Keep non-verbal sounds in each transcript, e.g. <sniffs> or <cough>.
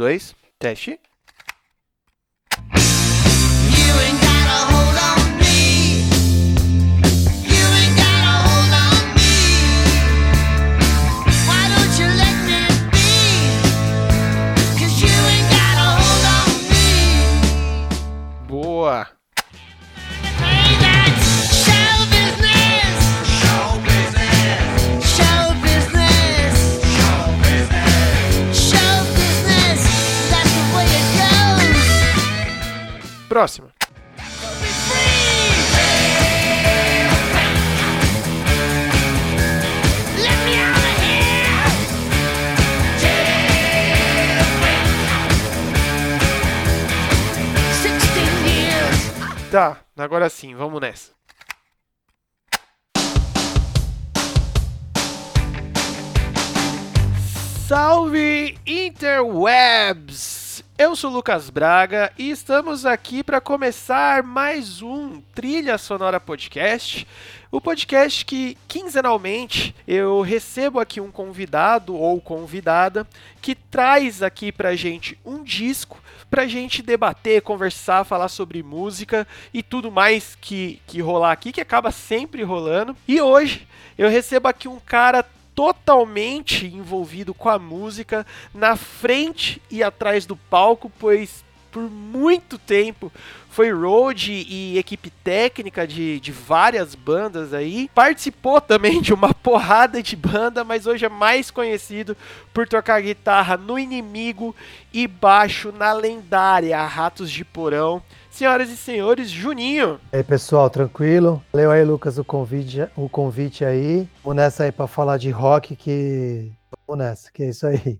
dois, teste. Sou Lucas Braga e estamos aqui para começar mais um Trilha Sonora Podcast. O podcast que quinzenalmente eu recebo aqui um convidado ou convidada que traz aqui pra gente um disco pra gente debater, conversar, falar sobre música e tudo mais que, que rolar aqui, que acaba sempre rolando. E hoje eu recebo aqui um cara totalmente envolvido com a música, na frente e atrás do palco, pois por muito tempo foi road e equipe técnica de, de várias bandas aí. Participou também de uma <laughs> porrada de banda, mas hoje é mais conhecido por tocar guitarra no Inimigo e baixo na lendária Ratos de Porão. Senhoras e senhores, Juninho. E aí, pessoal, tranquilo? Valeu aí, Lucas, o convite, o convite aí. Vamos nessa aí pra falar de rock, que... Vamos nessa, que é isso aí.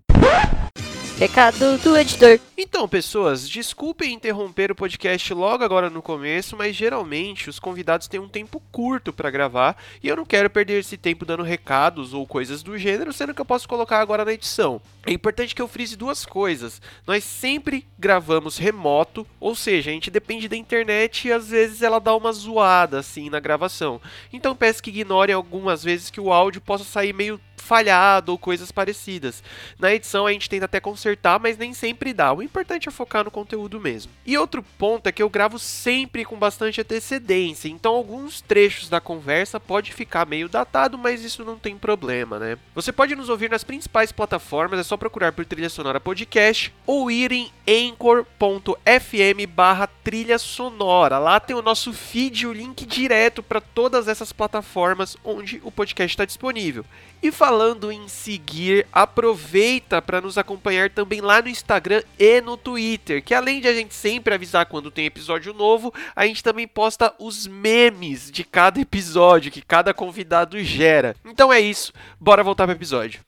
Recado do editor. Então, pessoas, desculpem interromper o podcast logo agora no começo, mas geralmente os convidados têm um tempo curto para gravar e eu não quero perder esse tempo dando recados ou coisas do gênero, sendo que eu posso colocar agora na edição. É importante que eu frise duas coisas. Nós sempre gravamos remoto, ou seja, a gente depende da internet e às vezes ela dá uma zoada assim na gravação. Então peço que ignorem algumas vezes que o áudio possa sair meio falhado ou coisas parecidas. Na edição a gente tenta até consertar, mas nem sempre dá. O importante é focar no conteúdo mesmo. E outro ponto é que eu gravo sempre com bastante antecedência, então alguns trechos da conversa pode ficar meio datado, mas isso não tem problema, né? Você pode nos ouvir nas principais plataformas, é só procurar por Trilha Sonora Podcast ou ir em anchor.fm barra trilha sonora. Lá tem o nosso feed, o link direto para todas essas plataformas onde o podcast está disponível. E falando em seguir, aproveita para nos acompanhar também lá no Instagram e no Twitter, que além de a gente sempre avisar quando tem episódio novo, a gente também posta os memes de cada episódio que cada convidado gera. Então é isso, bora voltar pro episódio.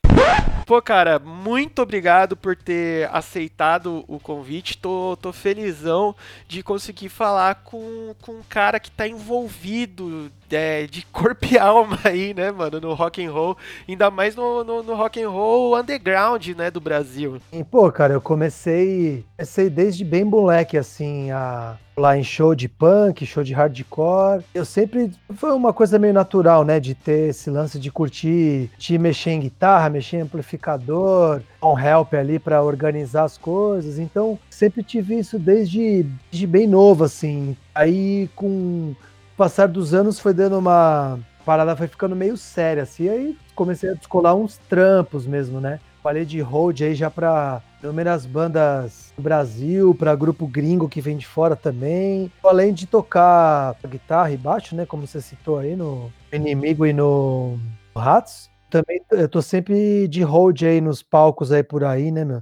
Pô, cara, muito obrigado por ter aceitado o convite. Tô, tô felizão de conseguir falar com, com um cara que tá envolvido é, de corpo e alma aí, né, mano, no rock and roll. Ainda mais no, no, no rock and roll underground, né, do Brasil. E, pô, cara, eu comecei, comecei desde bem moleque, assim, a lá em show de punk, show de hardcore. Eu sempre foi uma coisa meio natural, né, de ter esse lance de curtir, de mexer em guitarra, mexer em amplificador, um help ali para organizar as coisas. Então, sempre tive isso desde, desde bem novo assim. Aí com passar dos anos foi dando uma parada foi ficando meio séria assim, aí comecei a descolar uns trampos mesmo, né? Falei de hold aí já pra inúmeras bandas do Brasil, pra grupo gringo que vem de fora também. Além de tocar guitarra e baixo, né? Como você citou aí no Inimigo e no Ratos. Também eu tô sempre de hold aí nos palcos aí por aí, né?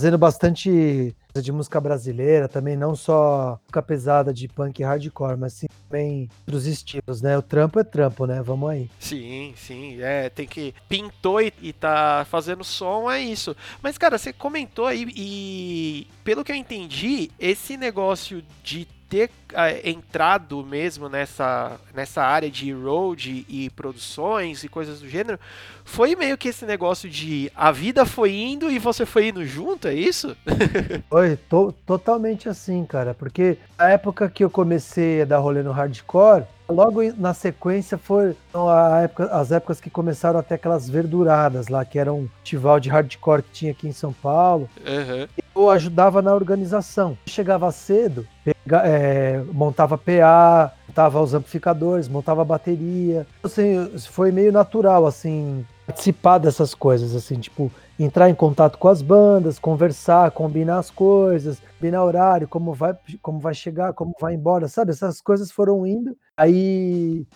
Fazendo bastante de música brasileira, também não só música pesada de punk e hardcore, mas sim também outros estilos, né? O trampo é trampo, né? Vamos aí. Sim, sim, é, tem que. Pintou e, e tá fazendo som, é isso. Mas, cara, você comentou aí e, pelo que eu entendi, esse negócio de ter ah, entrado mesmo nessa, nessa área de road e produções e coisas do gênero, foi meio que esse negócio de a vida foi indo e você foi indo junto, é isso? <laughs> Foi to- totalmente assim, cara, porque a época que eu comecei a dar rolê no hardcore, logo na sequência foi a época- as épocas que começaram até aquelas verduradas lá, que era um festival de hardcore que tinha aqui em São Paulo. Aham. Eu ajudava na organização. Chegava cedo, pega- é, montava PA, montava os amplificadores, montava bateria. Assim, foi meio natural, assim, participar dessas coisas, assim, tipo, entrar em contato com as bandas, conversar, combinar as coisas, combinar horário, como vai, como vai chegar, como vai embora, sabe? Essas coisas foram indo. Aí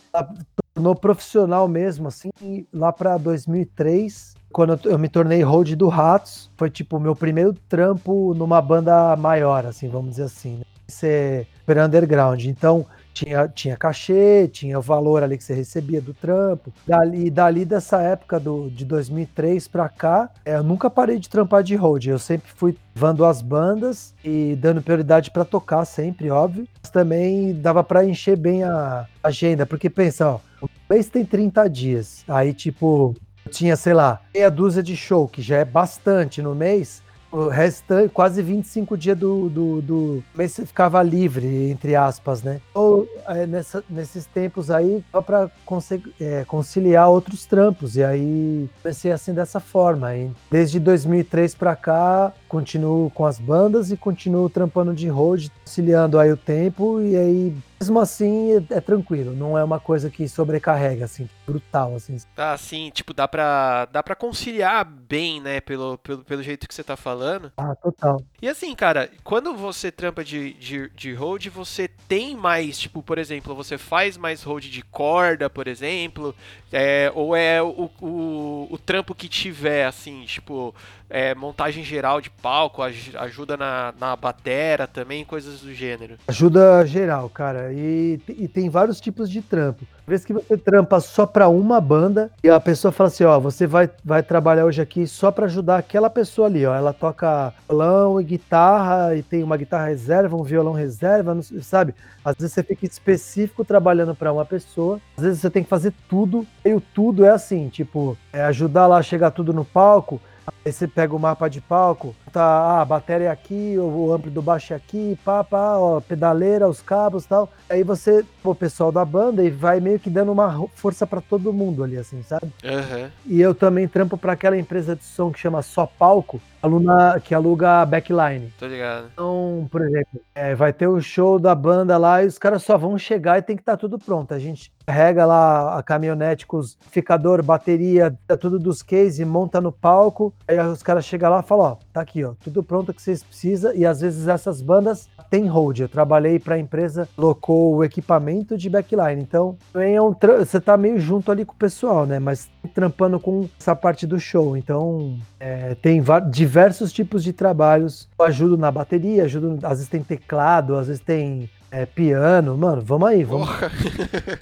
tornou profissional mesmo, assim, lá para 2003, quando eu, me tornei hold do Ratos, foi tipo o meu primeiro trampo numa banda maior, assim, vamos dizer assim, né? Ser underground. Então, tinha, tinha cachê, tinha o valor ali que você recebia do trampo. Dali, dali dessa época do, de 2003 pra cá, é, eu nunca parei de trampar de hold. Eu sempre fui vando as bandas e dando prioridade pra tocar sempre, óbvio. Mas também dava pra encher bem a agenda, porque pensa, ó, o mês tem 30 dias. Aí, tipo, eu tinha, sei lá, meia dúzia de show, que já é bastante no mês. O restante, quase 25 dias do, do, do mês você ficava livre, entre aspas, né? Ou é, nessa- nesses tempos aí, só conse- é, conciliar outros trampos. E aí comecei assim dessa forma. E desde 2003 pra cá, continuo com as bandas e continuo trampando de road, conciliando aí o tempo. E aí, mesmo assim, é, é tranquilo. Não é uma coisa que sobrecarrega, assim, brutal, assim. Tá, assim, tipo, dá pra, dá pra conciliar bem, né, pelo, pelo, pelo jeito que você tá falando. Ah, total. E assim, cara, quando você trampa de, de, de hold, você tem mais, tipo, por exemplo, você faz mais hold de corda, por exemplo, é, ou é o, o, o trampo que tiver, assim, tipo, é, montagem geral de palco, aj- ajuda na, na batera também, coisas do gênero. Ajuda geral, cara. E, e tem vários tipos de trampo. Às vezes que você trampa só pra uma banda e a pessoa fala assim, ó, você vai, vai trabalhar hoje aqui só pra ajudar aquela pessoa ali, ó. Ela toca violão e guitarra e tem uma guitarra reserva, um violão reserva, não sabe? Às vezes você fica específico trabalhando pra uma pessoa. Às vezes você tem que fazer tudo. E o tudo é assim, tipo, é ajudar lá a chegar tudo no palco. Aí você pega o mapa de palco, tá, ah, a bateria é aqui, o, o amplo do baixo é aqui, pá, pá, ó, pedaleira, os cabos e tal. Aí você, pô, o pessoal da banda, e vai meio que dando uma força pra todo mundo ali, assim, sabe? Aham. E eu também trampo pra aquela empresa de som que chama Só Palco, aluna que aluga a backline. Tô ligado. Então, por exemplo, é, vai ter o show da banda lá e os caras só vão chegar e tem que estar tudo pronto. A gente carrega lá a caminhonete com os amplificador, bateria, tá tudo dos cases, monta no palco. Aí os caras chegam lá e falam, ó, tá aqui, ó, tudo pronto que vocês precisam. E às vezes essas bandas têm hold. Eu trabalhei pra empresa, locou o equipamento de backline. Então, também é um você tá meio junto ali com o pessoal, né? Mas trampando com essa parte do show. Então, é, tem va- diversos tipos de trabalhos. Eu ajudo na bateria, ajudo, às vezes tem teclado, às vezes tem é, piano. Mano, vamos aí, vamos. Porra.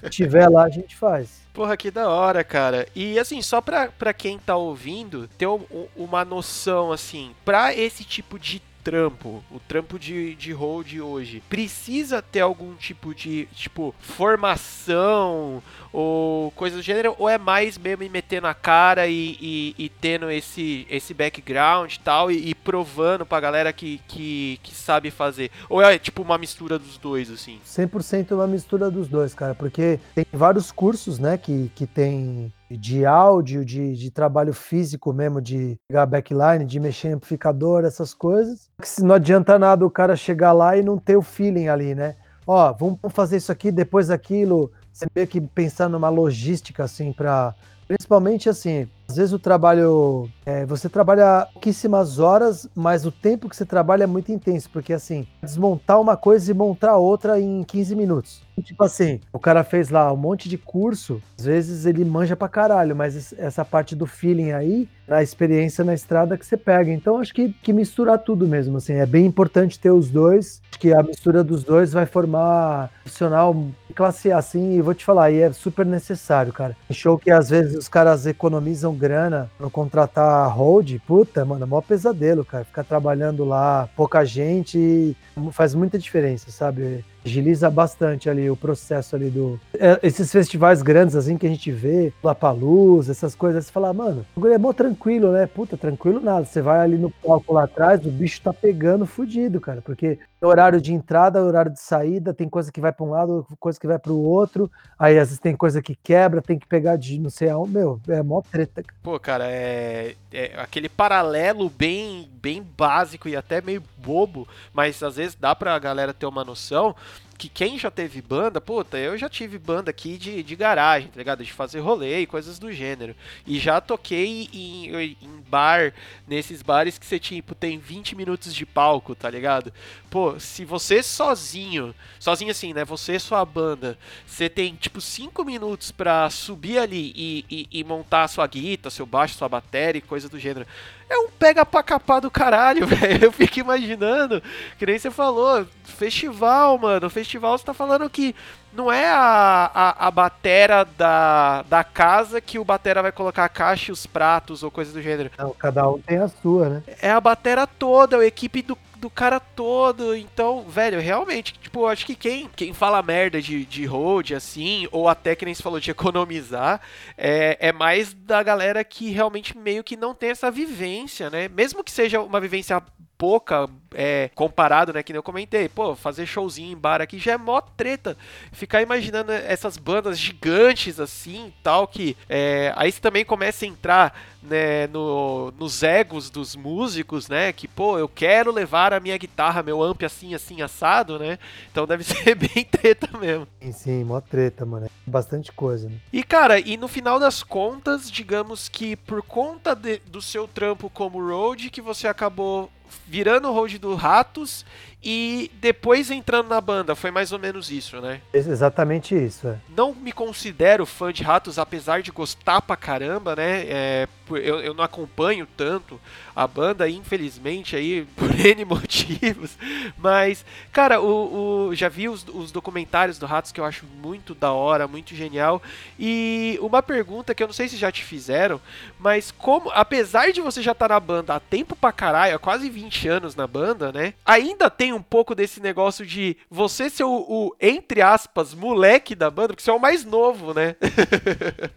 Se tiver lá, a gente faz. Porra, que da hora, cara. E assim, só pra, pra quem tá ouvindo, ter um- um- uma noção, assim, pra esse tipo de trampo, o trampo de, de hold hoje, precisa ter algum tipo de, tipo, formação ou coisa do gênero, ou é mais mesmo ir metendo a cara e, e, e tendo esse, esse background e tal, e, e provando pra galera que, que, que sabe fazer? Ou é tipo uma mistura dos dois, assim? 100% uma mistura dos dois, cara, porque tem vários cursos, né, que, que tem de áudio, de, de trabalho físico mesmo, de pegar backline, de mexer em amplificador, essas coisas. Se não adianta nada o cara chegar lá e não ter o feeling ali, né? Ó, vamos fazer isso aqui, depois aquilo. Você meio que pensar numa logística, assim, para Principalmente assim, às vezes o trabalho. é, você trabalha pouquíssimas horas, mas o tempo que você trabalha é muito intenso, porque assim, desmontar uma coisa e montar outra em 15 minutos. Tipo assim, o cara fez lá um monte de curso, às vezes ele manja pra caralho, mas es- essa parte do feeling aí, na experiência na estrada que você pega. Então acho que, que misturar tudo mesmo, assim, é bem importante ter os dois. Acho que a mistura dos dois vai formar um profissional classe A, assim, e vou te falar, e é super necessário, cara. Show que às vezes os caras economizam grana no contratar hold, puta, mano, é maior pesadelo, cara. Ficar trabalhando lá, pouca gente, faz muita diferença, sabe? Agiliza bastante ali o processo ali do. é, esses festivais grandes assim que a gente vê, Lapaluz, essas coisas, você fala, mano, o é mó tranquilo, né? Puta, tranquilo nada. Você vai ali no palco lá atrás, o bicho tá pegando fudido, cara, porque horário de entrada, horário de saída, tem coisa que vai pra um lado, coisa que vai pro outro, aí às vezes tem coisa que quebra, tem que pegar de não sei aonde. Meu, é mó treta. Pô, cara, é, é aquele paralelo bem, bem básico e até meio bobo, mas às vezes dá pra galera ter uma noção que quem já teve banda, puta, eu já tive banda aqui de, de garagem, tá ligado? De fazer rolê e coisas do gênero. E já toquei em, em bar, nesses bares que você, tipo, tem 20 minutos de palco, tá ligado? Pô, se você sozinho, sozinho assim, né? Você e sua banda, você tem, tipo, 5 minutos pra subir ali e, e, e montar a sua guita, seu baixo, sua bateria e coisa do gênero. É um pega pra capar do caralho, <laughs> velho. Eu fico imaginando, que nem você falou, festival, mano. Festival você tá falando que não é a, a, a batera da, da casa que o batera vai colocar a caixa e os pratos ou coisa do gênero. Não, cada um tem a sua, né? É a batera toda, a equipe do, do cara todo. Então, velho, realmente, tipo, acho que quem, quem fala merda de, de road, assim, ou até que nem se falou de economizar, é, é mais da galera que realmente meio que não tem essa vivência, né? Mesmo que seja uma vivência pouca é, comparado, né, que nem eu comentei, pô, fazer showzinho em bar aqui já é mó treta, ficar imaginando essas bandas gigantes assim, tal, que é, aí você também começa a entrar, né, no, nos egos dos músicos, né, que, pô, eu quero levar a minha guitarra, meu amp assim, assim, assado, né, então deve <laughs> ser bem treta mesmo. Sim, sim, mó treta, mano. É Bastante coisa, né? E cara, e no final das contas, digamos que por conta de- do seu trampo como road, que você acabou virando o road do Ratos e depois entrando na banda, foi mais ou menos isso, né? Ex- Exatamente isso, é. Não me considero fã de Ratos, apesar de gostar pra caramba, né? É, eu, eu não acompanho tanto a banda, infelizmente, aí, <laughs> por N motivos. Mas, cara, o, o- já vi os, os documentários do Ratos que eu acho muito da hora, muito genial. E uma pergunta que eu não sei se já te fizeram, mas como, apesar de você já estar na banda há tempo pra caralho, há quase 20 anos na banda, né? Ainda tem um pouco desse negócio de você ser o, o, entre aspas, moleque da banda, porque você é o mais novo, né? <laughs>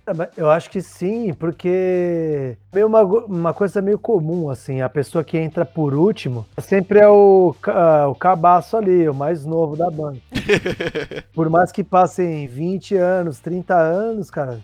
É, Eu acho que sim, porque é meio uma, uma coisa meio comum, assim, a pessoa que entra por último sempre é o, ca- o cabaço ali, o mais novo da banda. <laughs> por mais que passem 20 anos, 30 anos, cara,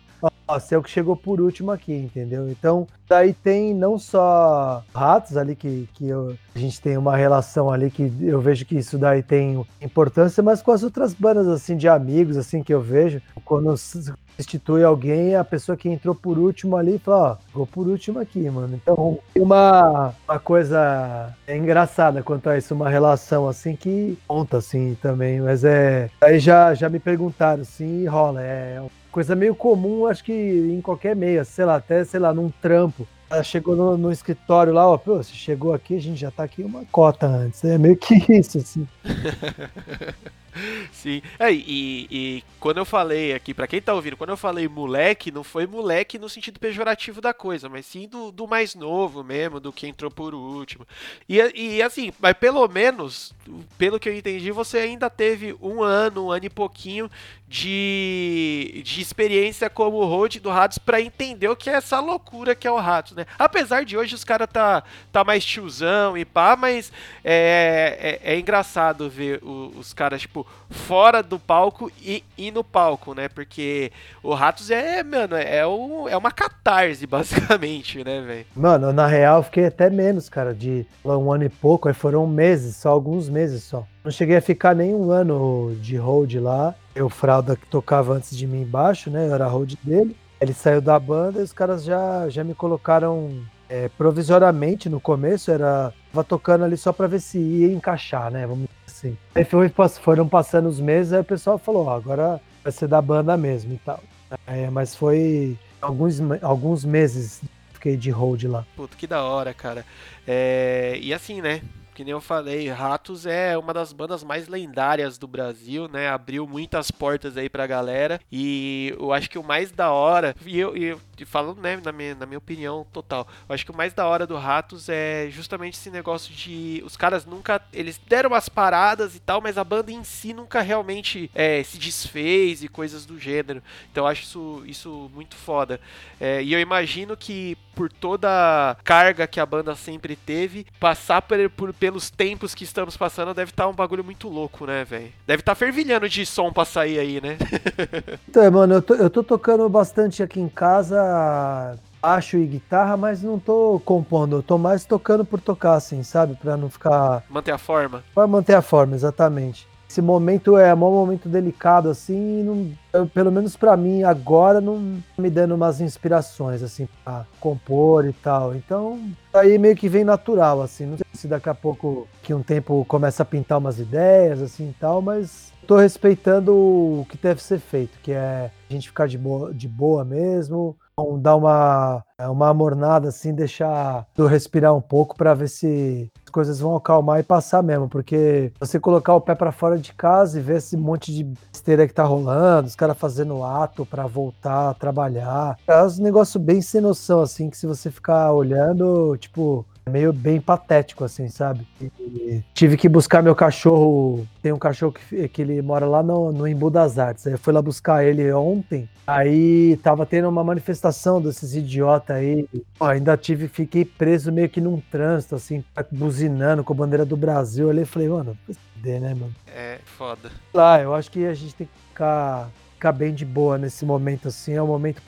você é o que chegou por último aqui, entendeu? Então, daí tem não só ratos ali, que, que eu- a gente tem uma relação ali, que eu vejo que isso daí tem importância, mas com as outras bandas, assim, de amigos, assim, que eu vejo, quando substitui alguém, a pessoa que entrou por último ali fala, ó, ficou por último aqui, mano. Então, uma, uma coisa engraçada quanto a isso, uma relação assim que conta assim também, mas é. Aí já, já me perguntaram, assim, rola, é coisa meio comum, acho que em qualquer meio, sei lá, até, sei lá, num trampo. Ela chegou no, no escritório lá, ó, pô, você chegou aqui, a gente já tá aqui uma cota antes. É meio que isso, assim. <laughs> <laughs> Sim. É, e, e quando eu falei aqui, pra quem tá ouvindo, quando eu falei moleque, não foi moleque no sentido pejorativo da coisa, mas sim do, do mais novo mesmo, do que entrou por último. E, e assim, mas pelo menos, pelo que eu entendi, você ainda teve um ano, um ano e pouquinho de, de experiência como road do Ratos pra entender o que é essa loucura que é o Ratos, né? Apesar de hoje os caras tá, tá mais tiozão e pá, mas é, é, é engraçado ver o- os caras, tipo, fora do palco e, e no palco, né? Porque o Ratos é, mano, é, o, é uma catarse, <laughs> basicamente, né, velho? Mano, na real, eu fiquei até menos, cara, de um ano e pouco, aí foram meses, só alguns meses só. Não cheguei a ficar nem um ano de hold lá. Eu, Fralda, que tocava antes de mim embaixo, né? Eu era hold dele. Ele saiu da banda e os caras já, já me colocaram é, provisoriamente no começo. Era tava tocando ali só pra ver se ia encaixar, né? Vamos assim. Aí foi, foram passando os meses, aí o pessoal falou: ó, agora vai ser da banda mesmo e tal. É, mas foi alguns, alguns meses que fiquei de hold lá. Puta, que da hora, cara. É, e assim, né? Que nem eu falei, Ratos é uma das bandas mais lendárias do Brasil, né? Abriu muitas portas aí pra galera. E eu acho que o mais da hora, e eu, e eu falando, né, na minha, na minha opinião total, eu acho que o mais da hora do Ratos é justamente esse negócio de. Os caras nunca. Eles deram umas paradas e tal, mas a banda em si nunca realmente é, se desfez e coisas do gênero. Então eu acho isso, isso muito foda. É, e eu imagino que por toda a carga que a banda sempre teve, passar por, por- pelos tempos que estamos passando deve estar um bagulho muito louco, né, velho? Deve estar fervilhando de som pra sair aí, né? <laughs> Então, mano, eu tô, eu tô tocando bastante aqui em casa baixo e guitarra, mas não tô compondo. Eu tô mais tocando por tocar, assim, sabe? Pra não ficar. Manter a forma. Pra manter a forma, exatamente. Esse momento é um momento delicado, assim, não- eu- pelo menos pra mim, agora, não tá me dando umas inspirações, assim, pra compor e tal. Então, aí meio que vem natural, assim. Não sei se daqui a pouco, que um tempo começa a pintar umas ideias, assim e tal, mas tô respeitando o que deve ser feito, que é a gente ficar de boa, de boa mesmo, Dar uma, uma amornada, assim, deixar eu respirar um pouco pra ver se as coisas vão acalmar e passar mesmo, porque você colocar o pé pra fora de casa e ver esse monte de besteira que tá rolando, os caras fazendo ato pra voltar a trabalhar, é um negócio bem sem noção, assim, que se você ficar olhando, tipo, é meio bem patético, assim, sabe? E tive que buscar meu cachorro. Tem um cachorro que, que ele mora lá no, no Embu das Artes. Aí eu fui lá buscar ele ontem. Aí tava tendo uma manifestação desses idiotas aí. Pô, ainda tive, fiquei preso meio que num trânsito, assim, buzinando com a bandeira do Brasil. Eu olhei e falei, mano, né, mano? É, foda. Lá, eu acho que a gente tem que ficar, ficar bem de boa nesse momento, assim. É um momento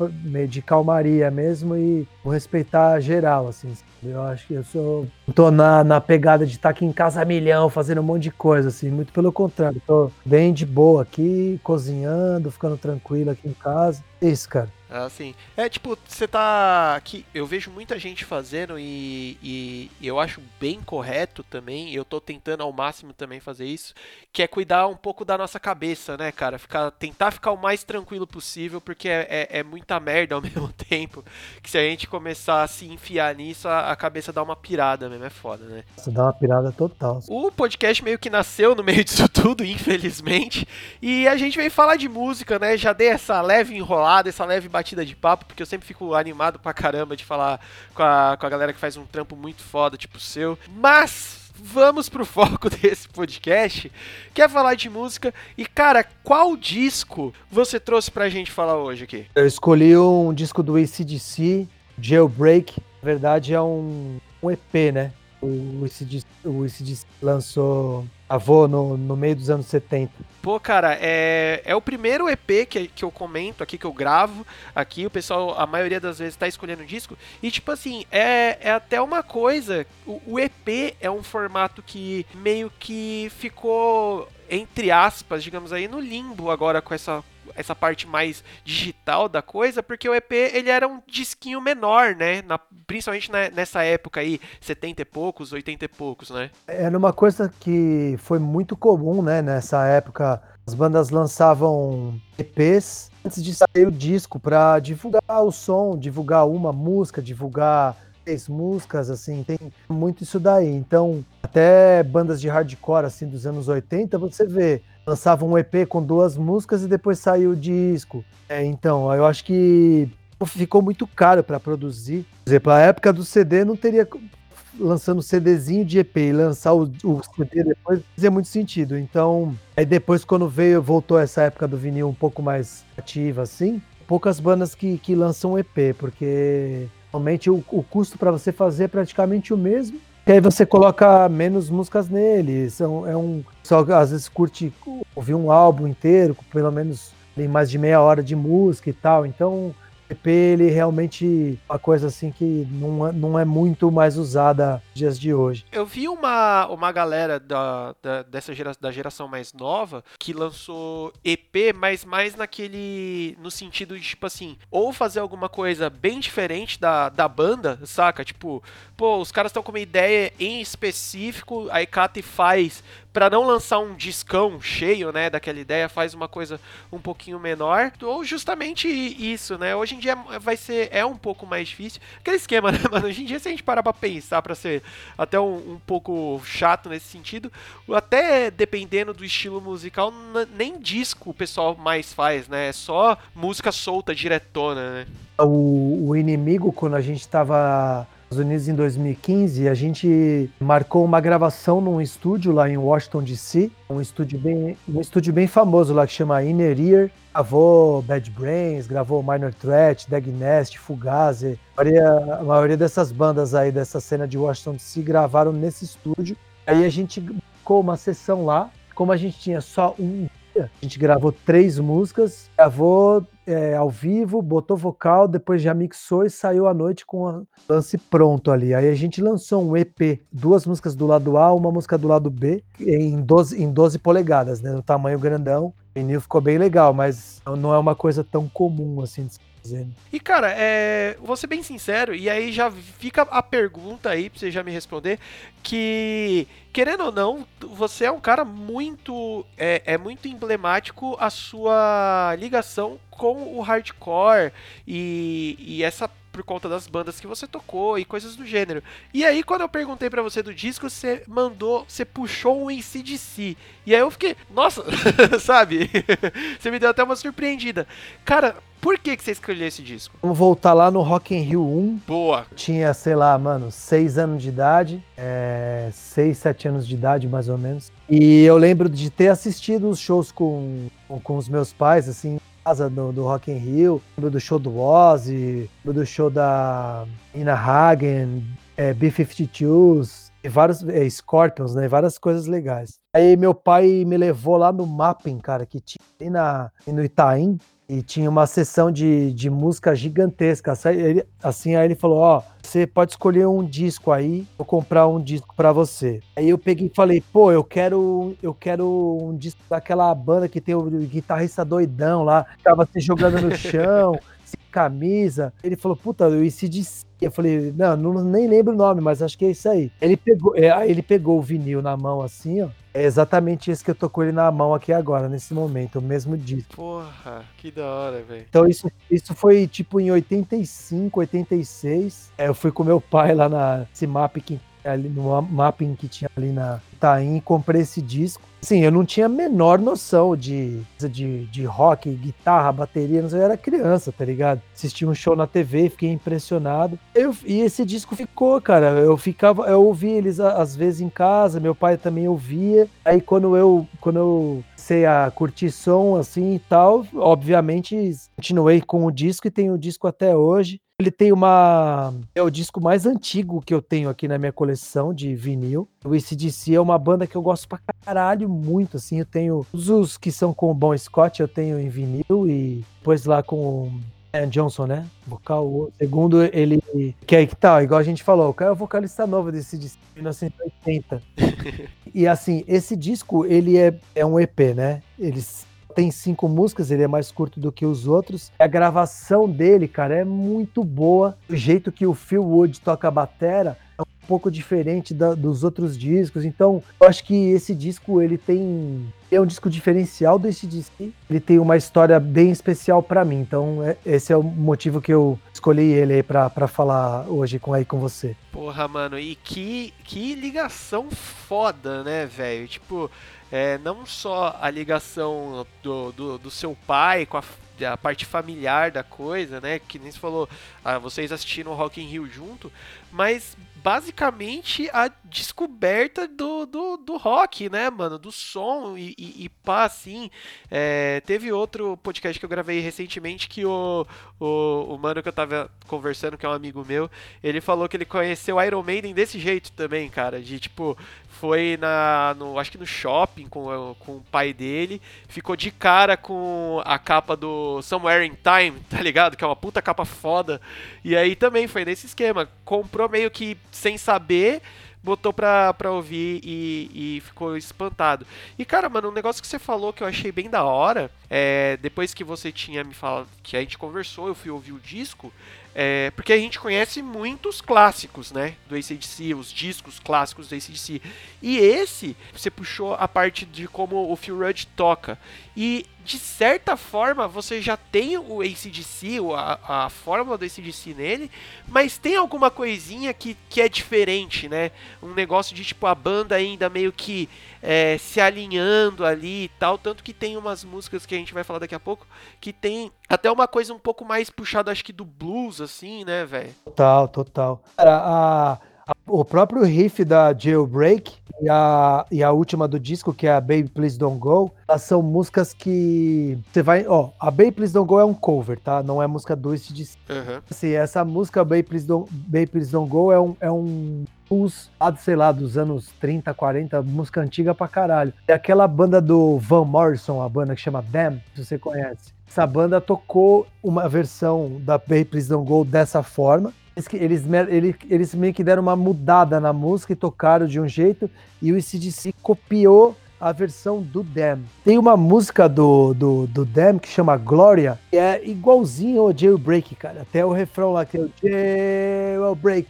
de calmaria mesmo e vou respeitar geral, assim. Eu acho que eu sou. Tô na, na pegada de estar aqui em casa milhão, fazendo um monte de coisa, assim. Muito pelo contrário. Tô bem de boa aqui, cozinhando, ficando tranquilo aqui em casa. Isso, cara. Assim, é tipo, você tá aqui, eu vejo muita gente fazendo e, e eu acho bem correto também, eu tô tentando ao máximo também fazer isso, que é cuidar um pouco da nossa cabeça, né, cara? Ficar, tentar ficar o mais tranquilo possível, porque é, é, é muita merda ao <laughs> mesmo tempo, que se a gente começar a se enfiar nisso, a, a cabeça dá uma pirada mesmo, é foda, né? Você dá uma pirada total. O podcast meio que nasceu no meio <laughs> disso tudo, infelizmente. E a gente veio falar de música, né? Já dei essa leve enrolada, essa leve batida de papo, porque eu sempre fico animado pra caramba de falar com a, com a galera que faz um trampo muito foda, tipo o seu. Mas. Vamos pro <laughs> foco desse podcast, que é falar de música. E, cara, qual disco você trouxe pra gente falar hoje aqui? Eu escolhi um disco do ACDC, Jailbreak. Na verdade, é um, um EP, né? O ACDC, o lançou Avô no, no meio dos anos 70. Pô, cara, é, é o primeiro EP que, que eu comento aqui, que eu gravo aqui. O pessoal, a maioria das vezes, tá escolhendo disco. E, tipo assim, é, é até uma coisa. O, o EP é um formato que meio que ficou, entre aspas, digamos aí, no limbo agora com essa. Essa parte mais digital da coisa, porque o EP ele era um disquinho menor, né? Na- principalmente na- nessa época aí, 70 e poucos, 80 e poucos, né? Era uma coisa que foi muito comum, né? Nessa época, as bandas lançavam EPs antes de sair o disco para divulgar o som, divulgar uma música, divulgar músicas, assim, tem muito isso daí. Então, até bandas de hardcore, assim, dos anos 80, você vê, lançavam um EP com duas músicas e depois saiu o disco. É, então, eu acho que ficou muito caro para produzir. Por exemplo, a época do CD não teria lançando CDzinho de EP e lançar o, o CD depois fazia muito sentido. Então, aí depois quando veio, voltou essa época do vinil um pouco mais ativa assim, poucas bandas que, que lançam EP, porque realmente o, o custo para você fazer é praticamente o mesmo. E aí você coloca menos músicas nele. São, é um, só às vezes curte ouvir um álbum inteiro, pelo menos tem mais de meia hora de música e tal. Então, EP ele realmente uma coisa assim que não é, não é muito mais usada dias de hoje. Eu vi uma, uma galera da, da, dessa gera, da geração mais nova que lançou EP, mas mais naquele. no sentido de, tipo assim, ou fazer alguma coisa bem diferente da, da banda, saca? Tipo, pô, os caras estão com uma ideia em específico, aí cata e faz pra não lançar um discão cheio, né, daquela ideia, faz uma coisa um pouquinho menor, ou justamente isso, né? Hoje em dia vai ser é um pouco mais difícil. Aquele esquema, <laughs> né, mano? Hoje em dia se a gente parar pra pensar, pra ser até um, um pouco chato nesse sentido, até dependendo do estilo musical, nem disco o pessoal mais faz, né? É só música solta, diretona, né? O, o inimigo, quando a gente nos Estados Unidos em 2015, a gente marcou uma gravação num estúdio lá em Washington DC, um estúdio bem, um estúdio bem famoso lá que chama Inner Ear. Gravou Bad Brains, gravou Minor Threat, Dag Nest, Fugazi. A maioria, a maioria dessas bandas aí dessa cena de Washington DC gravaram nesse estúdio. Aí a gente ficou uma sessão lá. Como a gente tinha só um a gente gravou três músicas, gravou é, ao vivo, botou vocal, depois já mixou e saiu à noite com o lance pronto ali. Aí a gente lançou um EP, duas músicas do lado A, uma música do lado B, em 12, em 12 polegadas, né? No tamanho grandão. O vinil ficou bem legal, mas não é uma coisa tão comum assim E cara, é, vou ser bem sincero, e aí já fica a pergunta aí pra você já me responder, que querendo ou não, você é um cara muito é, é muito emblemático a sua ligação com o hardcore e, e essa por conta das bandas que você tocou e coisas do gênero. E aí, quando eu perguntei pra você do disco, você mandou, você puxou um ACDC. E aí eu fiquei, nossa, <laughs> sabe? <laughs> você me deu até uma surpreendida. Cara, por que, que você escolheu esse disco? Vamos voltar lá no Rock in Rio 1. Boa. Tinha, sei lá, mano, seis anos de idade, é, seis, sete anos de idade, mais ou menos. E eu lembro de ter assistido os shows com, com, com os meus pais, assim, casa do, do Rock in Rio. Lembro do show do Ozzy, lembro do show da Ina Hagen, é, B-52s, e vários é, Scorpions, né? Várias coisas legais. Aí meu pai me levou lá no Mapping, cara, que tinha ali na, no Itaim. E tinha uma sessão de, de música gigantesca. Assim, aí ele falou: Ó, você pode escolher um disco aí, vou comprar um disco pra você. Aí eu peguei e falei: Pô, eu quero, eu quero um disco daquela banda que tem o guitarrista doidão lá, que tava se jogando no chão, <laughs> sem camisa. Ele falou: Puta, o ICDC. Eu falei: Não, não, nem lembro o nome, mas acho que é isso aí. Ele pegou, é, ele pegou o vinil na mão assim, ó. É exatamente esse que eu tô com ele na mão aqui agora, nesse momento, o mesmo disco. Porra, que da hora, velho. Então isso, isso foi tipo em 85, 86. É, eu fui com meu pai lá na esse mapping, ali, no mapping que tinha ali na Itaim e comprei esse disco. Sim, eu não tinha a menor noção de, de, de rock, guitarra, bateria, não sei, eu era criança, tá ligado? Assisti um show na TV, fiquei impressionado. Eu, e esse disco ficou, cara. Eu ficava, eu ouvia eles às vezes em casa, meu pai também ouvia. Aí quando eu, quando eu comecei a curtir som assim e tal, obviamente continuei com o disco e tenho o disco até hoje. Ele tem uma. É o disco mais antigo que eu tenho aqui na minha coleção de vinil. O ACDC é uma banda que eu gosto pra caralho, muito. Assim, eu tenho. Todos os que são com o Bon Scott eu tenho em vinil e depois lá com o Ian Johnson, né? Vocal. Segundo, ele. Que aí que tá, igual a gente falou, o cara é o vocalista novo desse disco, 1980. e assim, esse disco, ele é, é um EP, né? Eles tem cinco músicas, ele é mais curto do que os outros. A gravação dele, cara, é muito boa. O jeito que o Phil Wood toca a batera é um pouco diferente da- dos outros discos. Então, eu acho que esse disco, ele tem... É um disco diferencial desse disco. Ele tem uma história bem especial pra mim. Então, é- esse é o motivo que eu escolhi ele aí pra, pra falar hoje com, aí com você. Porra, mano, e que, que ligação foda, né, velho? Tipo, é, não só a ligação do, do, do seu pai com a, a parte familiar da coisa, né? Que nem você falou, ah, vocês assistiram o Rock in Rio junto, mas basicamente a descoberta do, do, do rock, né, mano? Do som e, e, e pá, assim. É, teve outro podcast que eu gravei recentemente que o, o, o mano que eu tava conversando, que é um amigo meu, ele falou que ele conheceu Iron Maiden desse jeito também, cara. De tipo, foi na. No, acho que no shopping com, com o pai dele. Ficou de cara com a capa do Somewhere in Time, <laughs> tá ligado? Que é uma puta capa foda. E aí também foi nesse esquema. Comprou meio que sem saber. Botou pra, pra ouvir e, e ficou espantado. E cara, mano, um negócio que você falou que eu achei bem da hora. É, depois que você tinha me falado que a gente conversou, eu fui ouvir o disco. É, porque a gente conhece muitos clássicos, né? Do ACDC, os discos clássicos do ACDC. E esse, você puxou a parte de como o Phil Rudd toca. E, de certa forma, você já tem o ACDC, a, a fórmula do ACDC nele, mas tem alguma coisinha que, que é diferente, né? Um negócio de, tipo, a banda ainda meio que é, se alinhando ali e tal. Tanto que tem umas músicas que a gente vai falar daqui a pouco que tem até uma coisa um pouco mais puxada, acho que do blues, assim, né, velho? Total, total. Cara, a- o próprio riff da Jailbreak e a, e a última do disco, que é a Baby Please Don't Go, elas são músicas que você vai. Ó, a Baby Please Don't Go é um cover, tá? Não é música do de Aham. Assim, essa música Baby Please Don't, Baby Please Don't Go é um, é um blues, sei lá, dos anos 30, 40, música antiga pra caralho. É aquela banda do Van Morrison, a banda que chama Them, se você conhece. Essa banda tocou uma versão da Baby Please Don't Go dessa forma. Eles, eles, eles meio que deram uma mudada na música e tocaram de um jeito, e o ICDC copiou a versão do Them. Tem uma música do, do, do Them que chama Glória, que é igualzinho ao Jailbreak, cara. Até o refrão lá que é o Jailbreak.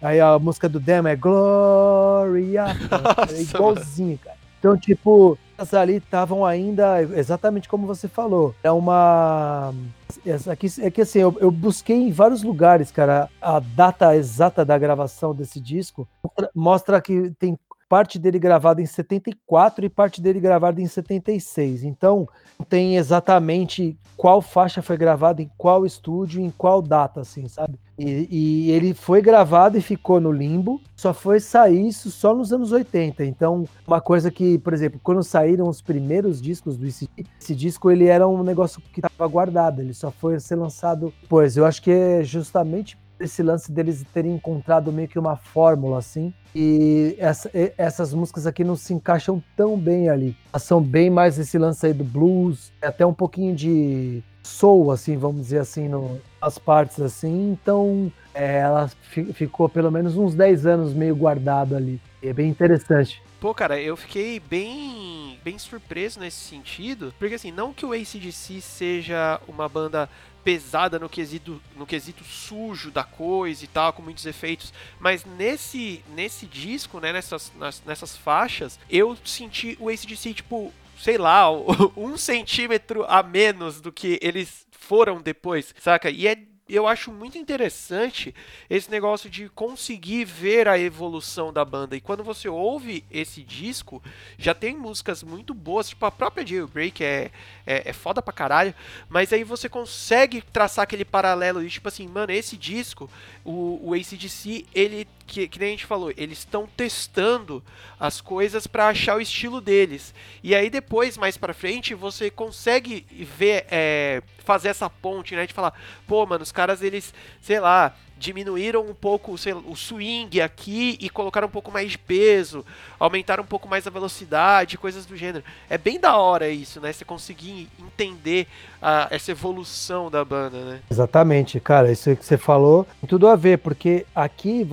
Aí a música do Them é Glória. <laughs> É igualzinho, cara. Então, tipo, elas ali estavam ainda exatamente como você falou. É uma. Aqui, é que assim, eu, eu busquei em vários lugares, cara, a data exata da gravação desse disco. Mostra que tem parte dele gravada em 74 e parte dele gravada em 76. Então, não tem exatamente qual faixa foi gravada em qual estúdio, em qual data, assim, sabe? E, e ele foi gravado e ficou no limbo, só foi sair isso só nos anos 80. Então, uma coisa que, por exemplo, quando saíram os primeiros discos do ICD, esse disco ele era um negócio que estava guardado, ele só foi ser lançado depois. Eu acho que é justamente esse lance deles terem encontrado meio que uma fórmula assim. E essa- essas músicas aqui não se encaixam tão bem ali. Elas são bem mais esse lance aí do blues, até um pouquinho de soul, assim, vamos dizer assim, no, nas partes assim. Então, é, ela fi- ficou pelo menos uns 10 anos meio guardado ali. É bem interessante. Pô, cara, eu fiquei bem, bem surpreso nesse sentido, porque assim, não que o ACDC seja uma banda pesada no quesito, no quesito sujo da coisa e tal, com muitos efeitos, mas nesse, nesse disco, né, nessas, nas- nessas faixas, eu senti o ACDC, tipo, sei lá, <laughs> um centímetro a menos do que eles foram depois, saca? E é eu acho muito interessante esse negócio de conseguir ver a evolução da banda. E quando você ouve esse disco, já tem músicas muito boas, tipo a própria Jailbreak é, é, é foda pra caralho, mas aí você consegue traçar aquele paralelo de tipo assim, mano, esse disco, o, o ACDC, ele, que, que nem a gente falou, eles estão testando as coisas pra achar o estilo deles. E aí depois, mais pra frente, você consegue ver, é, fazer essa ponte, né, de falar, pô, mano, os caras, eles, sei lá, diminuíram um pouco sei o swing aqui e colocaram um pouco mais de peso, aumentaram um pouco mais a velocidade, coisas do gênero. É bem da hora isso, né? Você conseguir entender a- essa evolução da banda, né? Exatamente, cara, isso que você falou tem tudo a ver, porque aqui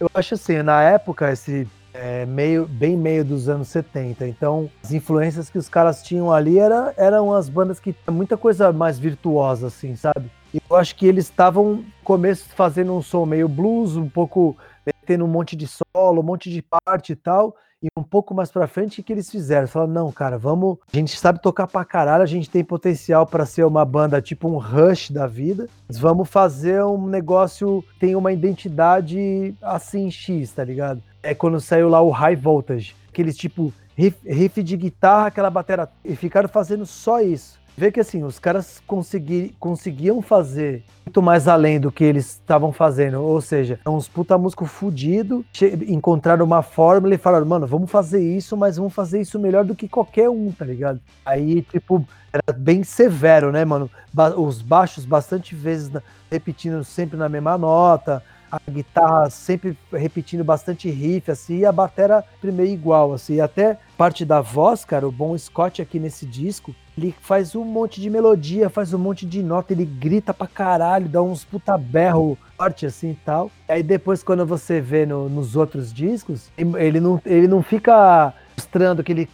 eu acho assim, na época, esse é, meio, bem meio dos anos 70, então as influências que os caras tinham ali era, eram as bandas que muita coisa mais virtuosa, assim, sabe? E eu acho que eles estavam começo fazendo um som meio blues, um pouco tendo um monte de solo, um monte de parte e tal. E um pouco mais pra frente, o que eles fizeram? Falaram, não, cara, vamos. A gente sabe tocar pra caralho, a gente tem potencial pra ser uma banda tipo um rush da vida. Vamos fazer um negócio tem uma identidade assim, X, tá ligado? É quando saiu lá o High Voltage, aqueles tipo riff, riff de guitarra, aquela bateria. E ficaram fazendo só isso. Vê que assim, os caras consegui, conseguiam fazer muito mais além do que eles estavam fazendo. Ou seja, é uns puta músico fudido, encontraram uma fórmula e falaram, mano, vamos fazer isso, mas vamos fazer isso melhor do que qualquer um, tá ligado? Aí, tipo, era bem severo, né, mano? Ba- os baixos bastante vezes repetindo sempre na mesma nota, a guitarra sempre repetindo bastante riff, assim, e a batera primeiro igual, assim, e até parte da voz, cara, o Bon Scott aqui nesse disco, ele faz um monte de melodia, faz um monte de nota, ele grita pra caralho, dá uns puta berro forte assim e tal. Aí depois, quando você vê no- nos outros discos, ele não, ele não fica mostrando que ele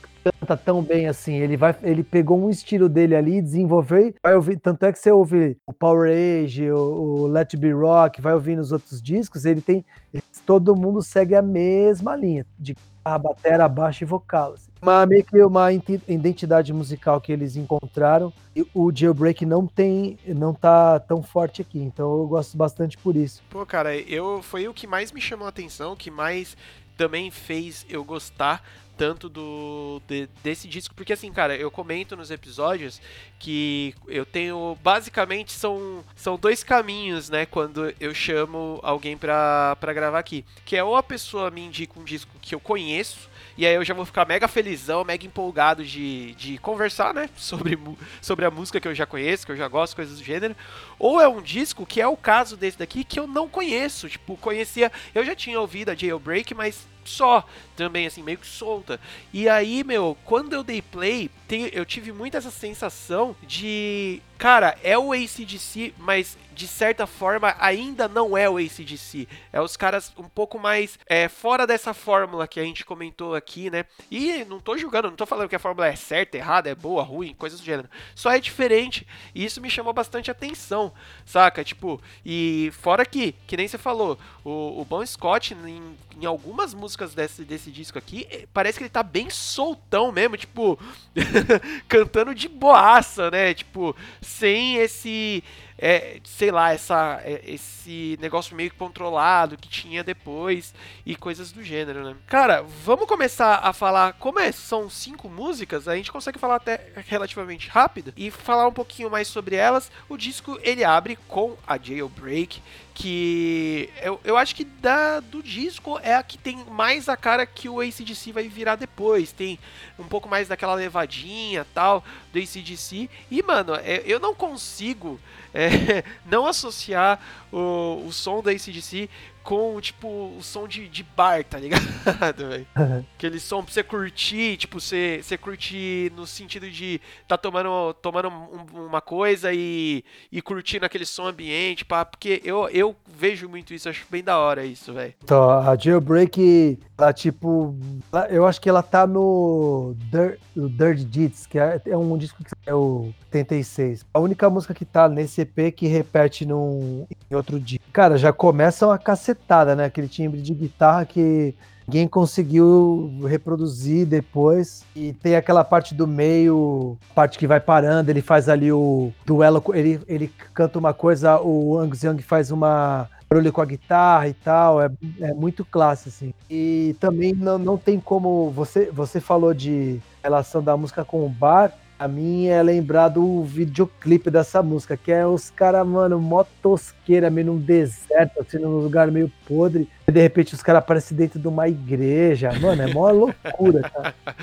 canta canta tão bem assim. Ele vai, ele pegou um estilo dele ali, desenvolveu, vai ouvir. Tanto é que você ouve o Power Age, o, o Let It Be Rock, vai ouvir nos outros discos. Ele tem, todo mundo segue a mesma linha de a batera, baixo e vocal. assim. Uma, meio que uma identidade musical que eles encontraram. E o Jailbreak não tem, não tá tão forte aqui. Então eu gosto bastante por isso. Pô, cara, eu foi o que mais me chamou a atenção, o que mais também fez eu gostar tanto do de- desse disco, porque assim, cara, eu comento nos episódios que eu tenho basicamente são são dois caminhos, né, quando eu chamo alguém pra, gravar aqui, que é ou a pessoa me indica um disco que eu conheço e aí eu já vou ficar mega felizão, mega empolgado de, de conversar, né? <laughs> Sobre, sobre a música que eu já conheço, que eu já gosto, coisas do gênero. Ou é um disco, que é o caso desse daqui, que eu não conheço. Tipo, conhecia. Eu já tinha ouvido a Jailbreak, mas só também, assim, meio que solta. E aí, meu, quando eu dei play, tem- eu tive muito essa sensação de. Cara, é o ACDC, mas de certa forma ainda não é o ACDC. É os caras um pouco mais é, fora dessa fórmula que a gente comentou aqui, né? E não tô julgando, não tô falando que a fórmula é certa, errada, é boa, ruim, coisas do gênero. Só é diferente. E isso me chamou bastante atenção, saca? Tipo, e fora que, que nem você falou, o, o Bon Scott, em, em algumas músicas desse, desse disco aqui, eh, parece que ele tá bem soltão mesmo, tipo, <laughs> cantando de boaça, né? Tipo, sem esse. É, sei lá, essa, é, esse negócio meio controlado que tinha depois e coisas do gênero, né? Cara, vamos começar a falar. Como é, são cinco músicas, a gente consegue falar até relativamente rápido e falar um pouquinho mais sobre elas. O disco ele abre com a Jailbreak, que eu, eu acho que da, do disco é a que tem mais a cara que o ACDC vai virar depois. Tem um pouco mais daquela levadinha tal do ACDC. E, mano, é- eu não consigo é, <laughs> não associar o, o som do ACDC com, tipo, o som de, de bar, tá ligado, <laughs> velho? Aquele som pra você curtir, tipo, você, você curtir no sentido de tá tomando, tomando um- uma coisa e, e curtindo aquele som ambiente, pá, porque eu, eu vejo muito isso, acho bem da hora isso, velho. Então, a Jailbreak, ela tipo. eu acho que ela tá no Dirt, Dirt Deeds, que é, é um disco que é o 86. A única música que tá nesse EP que repete num, em outro dia. Cara, já começa uma cacetada, né? Aquele timbre de guitarra que ninguém conseguiu reproduzir depois. E tem aquela parte do meio, parte que vai parando, ele faz ali o duelo, ele, ele canta uma coisa, o Angus Young faz uma barulho com a guitarra e tal, é, é muito classe, assim. E também não, não tem como, você, você falou de relação da música com o bar, a mim é lembrar do videoclipe dessa música, que é os caras, mano, mó tosqueira, meio num deserto, assim, num lugar meio podre, e de repente os caras aparecem dentro de uma igreja, mano, é mó loucura, cara. <laughs>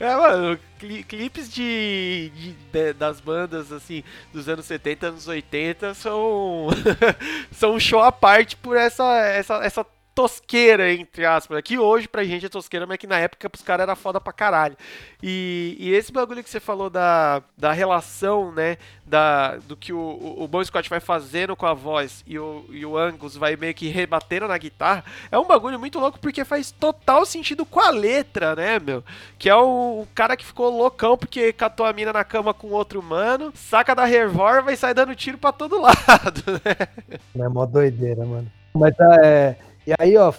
É, mano, cli- clipes de, de- de- das bandas, assim, dos anos 70, anos 80 são, <laughs> são um show à parte por essa, essa, essa tosqueira, entre aspas. Que hoje pra gente é tosqueira, mas que na época pros caras era foda pra caralho. E, e esse bagulho que você falou da, da relação, né, da, do que o, o, Bon Scott vai fazendo com a voz e o, e o Angus vai meio que rebatendo na guitarra, é um bagulho muito louco porque faz total sentido com a letra, né, meu? Que é o, o cara que ficou loucão porque catou a mina na cama com outro mano, saca da revólver e sai dando tiro pra todo <laughs> lado, né? É mó doideira, mano. Mas é. E aí, ó,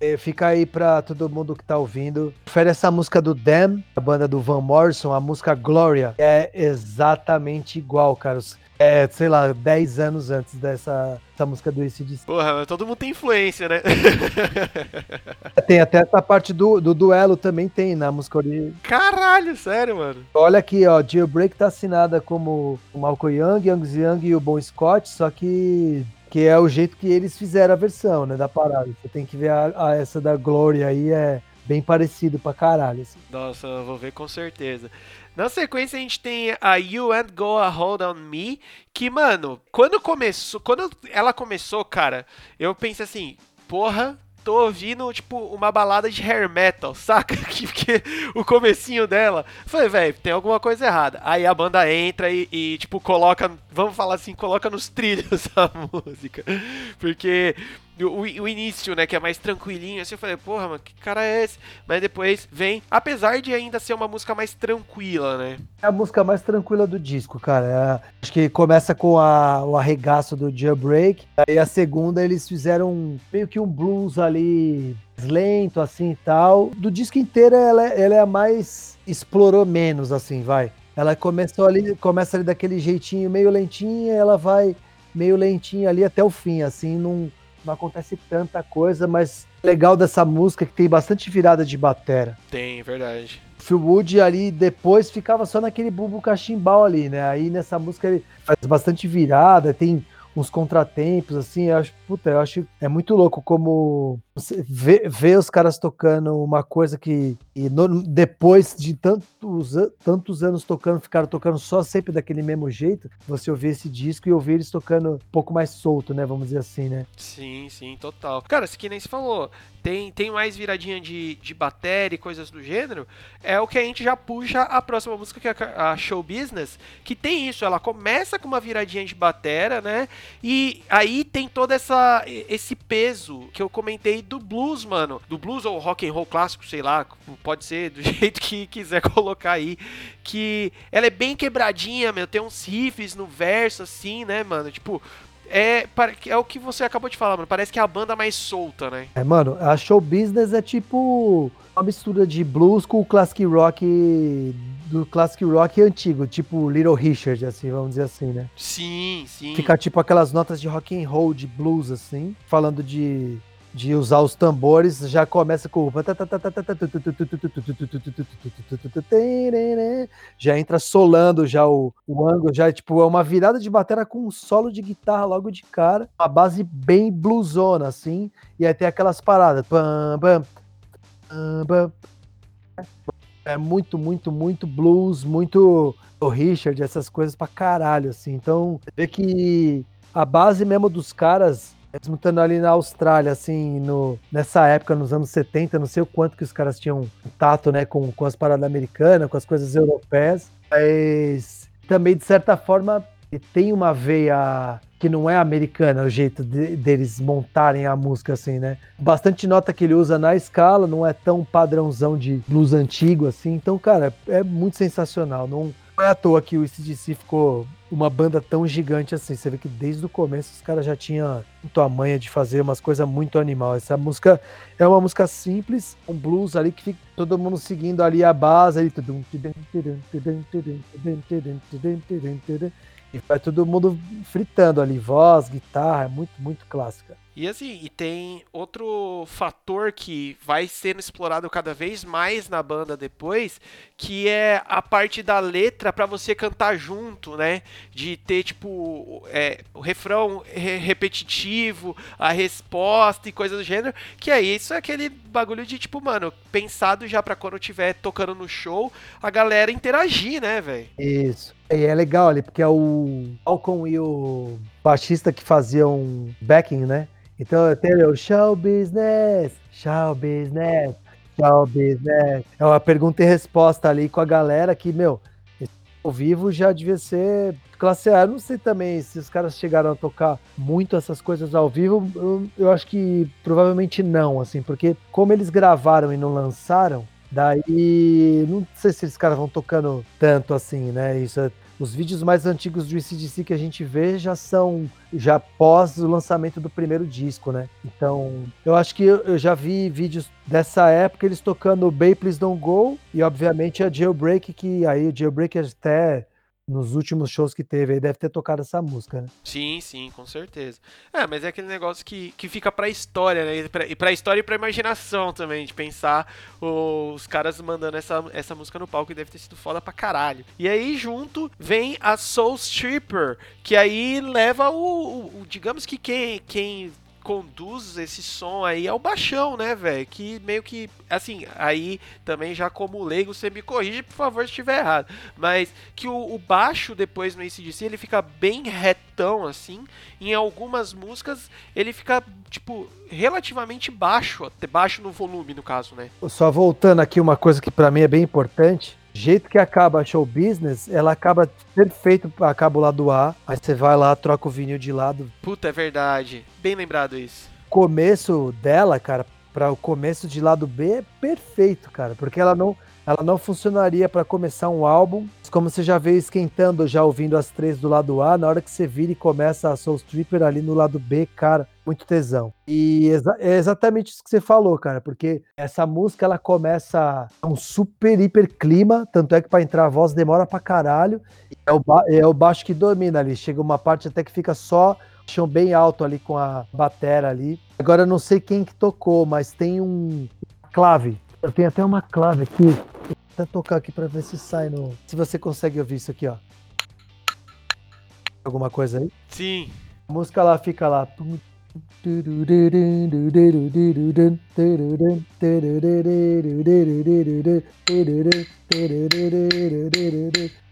é, fica aí pra todo mundo que tá ouvindo. Confere essa música do Damn, a banda do Van Morrison, a música Gloria. É exatamente igual, cara. É, sei lá, 10 anos antes dessa, dessa música do ACDC. Porra, todo mundo tem influência, né? <laughs> Tem até essa parte do, do duelo também tem na música original. Caralho, sério, mano. Olha aqui, ó, Jailbreak tá assinada como o Malcolm Young, Angus Young e o Bon Scott, só que que é o jeito que eles fizeram a versão, né, da parada. Você tem que ver a, a- essa da Gloria aí, é bem parecido pra caralho, assim. Nossa, eu vou ver com certeza. Na sequência a gente tem a You and Go a Hold on Me, que, mano, quando começou, quando ela começou, cara, eu pensei assim, porra, tô ouvindo, tipo, uma balada de hair metal, <laughs> saca? Que- Porque o comecinho dela, falei, velho, tem alguma coisa errada. Aí a banda entra e, e, tipo, coloca, vamos falar assim, coloca nos trilhos <laughs> a música. Porque o, o início, né, que é mais tranquilinho, assim, eu falei, porra, mano, que cara é esse? Mas depois vem, apesar de ainda ser uma música mais tranquila, né? É a música mais tranquila do disco, cara. É- acho que começa com a- o arregaço do Jailbreak. Aí a segunda eles fizeram meio que um blues ali lento, assim e tal. Do disco inteiro ela, é- ela é a mais. explorou menos, assim, vai. Ela começou ali, começa ali daquele jeitinho meio lentinha, ela vai meio lentinha ali até o fim, assim, não, não acontece tanta coisa, mas legal dessa música é que tem bastante virada de batera. Tem, verdade. Phil Wood ali depois ficava só naquele bumbo cachimbal ali, né? Aí nessa música ele faz bastante virada, tem uns contratempos, assim, eu acho, puta, eu acho é muito louco como você vê, vê os caras tocando uma coisa que no- depois de tantos, an- tantos anos tocando, ficaram tocando só sempre daquele mesmo jeito, você ouvir esse disco e ouvir eles tocando um pouco mais solto, né? Vamos dizer assim, né? Sim, sim, total. Cara, isso que nem se falou, tem, tem mais viradinha de, de bateria e coisas do gênero, é o que a gente já puxa a próxima música, que é a Show Business, que tem isso, ela começa com uma viradinha de batera, né? E aí tem todo essa, esse peso que eu comentei do blues, mano. Do blues ou rock and roll clássico, sei lá, pode ser do <laughs> jeito que quiser colocar aí. Que ela é bem quebradinha, meu, tem uns riffs no verso, assim, né, mano? Tipo, é, é o que você acabou de falar, mano. Parece que é a banda mais solta, né? É, mano, a show business é tipo uma mistura de blues com o classic rock do classic rock antigo, tipo Little Richard, assim, vamos dizer assim, né? Sim, sim. Fica tipo aquelas notas de rock and roll, de blues, assim, falando de, de usar os tambores, já começa com já entra solando já o, o ângulo, já tipo, é uma virada de bateria com um solo de guitarra logo de cara, uma base bem bluesona, assim, e aí tem aquelas paradas. É muito, muito, muito blues, muito o Richard, essas coisas pra caralho, assim. Então, vê que a base mesmo dos caras, mesmo estando ali na Austrália, assim, no, nessa época, nos anos 70, não sei o quanto que os caras tinham tato, né, com, com as paradas americanas, com as coisas europeias, mas também, de certa forma, tem uma veia que não é americana, o jeito de- deles montarem a música, assim, né? Bastante nota que ele usa na escala, não é tão padrãozão de blues antigo, assim. Então, cara, é muito sensacional. Não, não é à toa que o ICDC ficou uma banda tão gigante assim. Você vê que desde o começo os caras já tinham muito a manha de fazer umas coisas muito animal. Essa música é uma música simples, um blues ali que fica todo mundo seguindo ali a base. Ali. E vai todo mundo fritando ali, voz, guitarra, é muito, muito clássica. E assim, e tem outro fator que vai sendo explorado cada vez mais na banda depois, que é a parte da letra pra você cantar junto, né? De ter, tipo, é, o refrão re- repetitivo, a resposta e coisas do gênero. Que é isso, é aquele bagulho de, tipo, mano, pensado já pra quando tiver tocando no show, a galera interagir, né, velho? Isso. E é legal ali, porque é o Falcon e o baixista que faziam backing, né? Então tem o show business, show business, show business. É uma pergunta e resposta ali com a galera que, meu, ao vivo já devia ser classe A. Eu não sei também se os caras chegaram a tocar muito essas coisas ao vivo. Eu, eu acho que provavelmente não, assim, porque como eles gravaram e não lançaram, Daí, não sei se esses caras vão tocando tanto assim, né? Isso é- os vídeos mais antigos do ICDC que a gente vê já são já pós o lançamento do primeiro disco, né? Então, eu acho que eu, eu já vi vídeos dessa época eles tocando Bay Please Don't Go e obviamente a Jailbreak que aí o Jailbreak até nos últimos shows que teve aí deve ter tocado essa música, né? Sim, sim, com certeza. É, mas é aquele negócio que, que fica pra história, né? E pra, história e pra imaginação também, de pensar os caras mandando essa, essa música no palco e deve ter sido foda pra caralho. E aí, junto, vem a Soul Stripper, que aí leva o. o- o- digamos que quem. quem conduz esse som aí é o baixão, né, velho? Que meio que, assim, aí também já como leigo, você me corrige, por favor, se estiver errado. Mas que o, o baixo depois no ACDC, ele fica bem retão, assim. Em algumas músicas, ele fica, tipo, relativamente baixo, até baixo no volume, no caso, né? Só voltando aqui uma coisa que pra mim é bem importante. Jeito que acaba a show business, ela acaba perfeito, acaba o lado A, aí você vai lá, troca o vinil de lado, Puta, é verdade. Bem lembrado isso. começo dela, cara, para o começo de lado B é perfeito, cara, porque ela não, ela não funcionaria para começar um álbum. Como você já veio esquentando, já ouvindo as três do lado A, na hora que você vira e começa a Soul Stripper ali no lado B, cara, muito tesão. E é exatamente isso que você falou, cara, porque essa música ela começa um super hiper clima, tanto é que para entrar a voz demora pra caralho. É o, é o baixo que domina ali. Chega uma parte até que fica só chão bem alto ali com a batera ali. Agora eu não sei quem que tocou, mas tem um clave. Eu tenho até uma clave aqui. Vou até tocar aqui pra ver se sai no. Se você consegue ouvir isso aqui, ó. Alguma coisa aí? Sim. A música lá fica lá.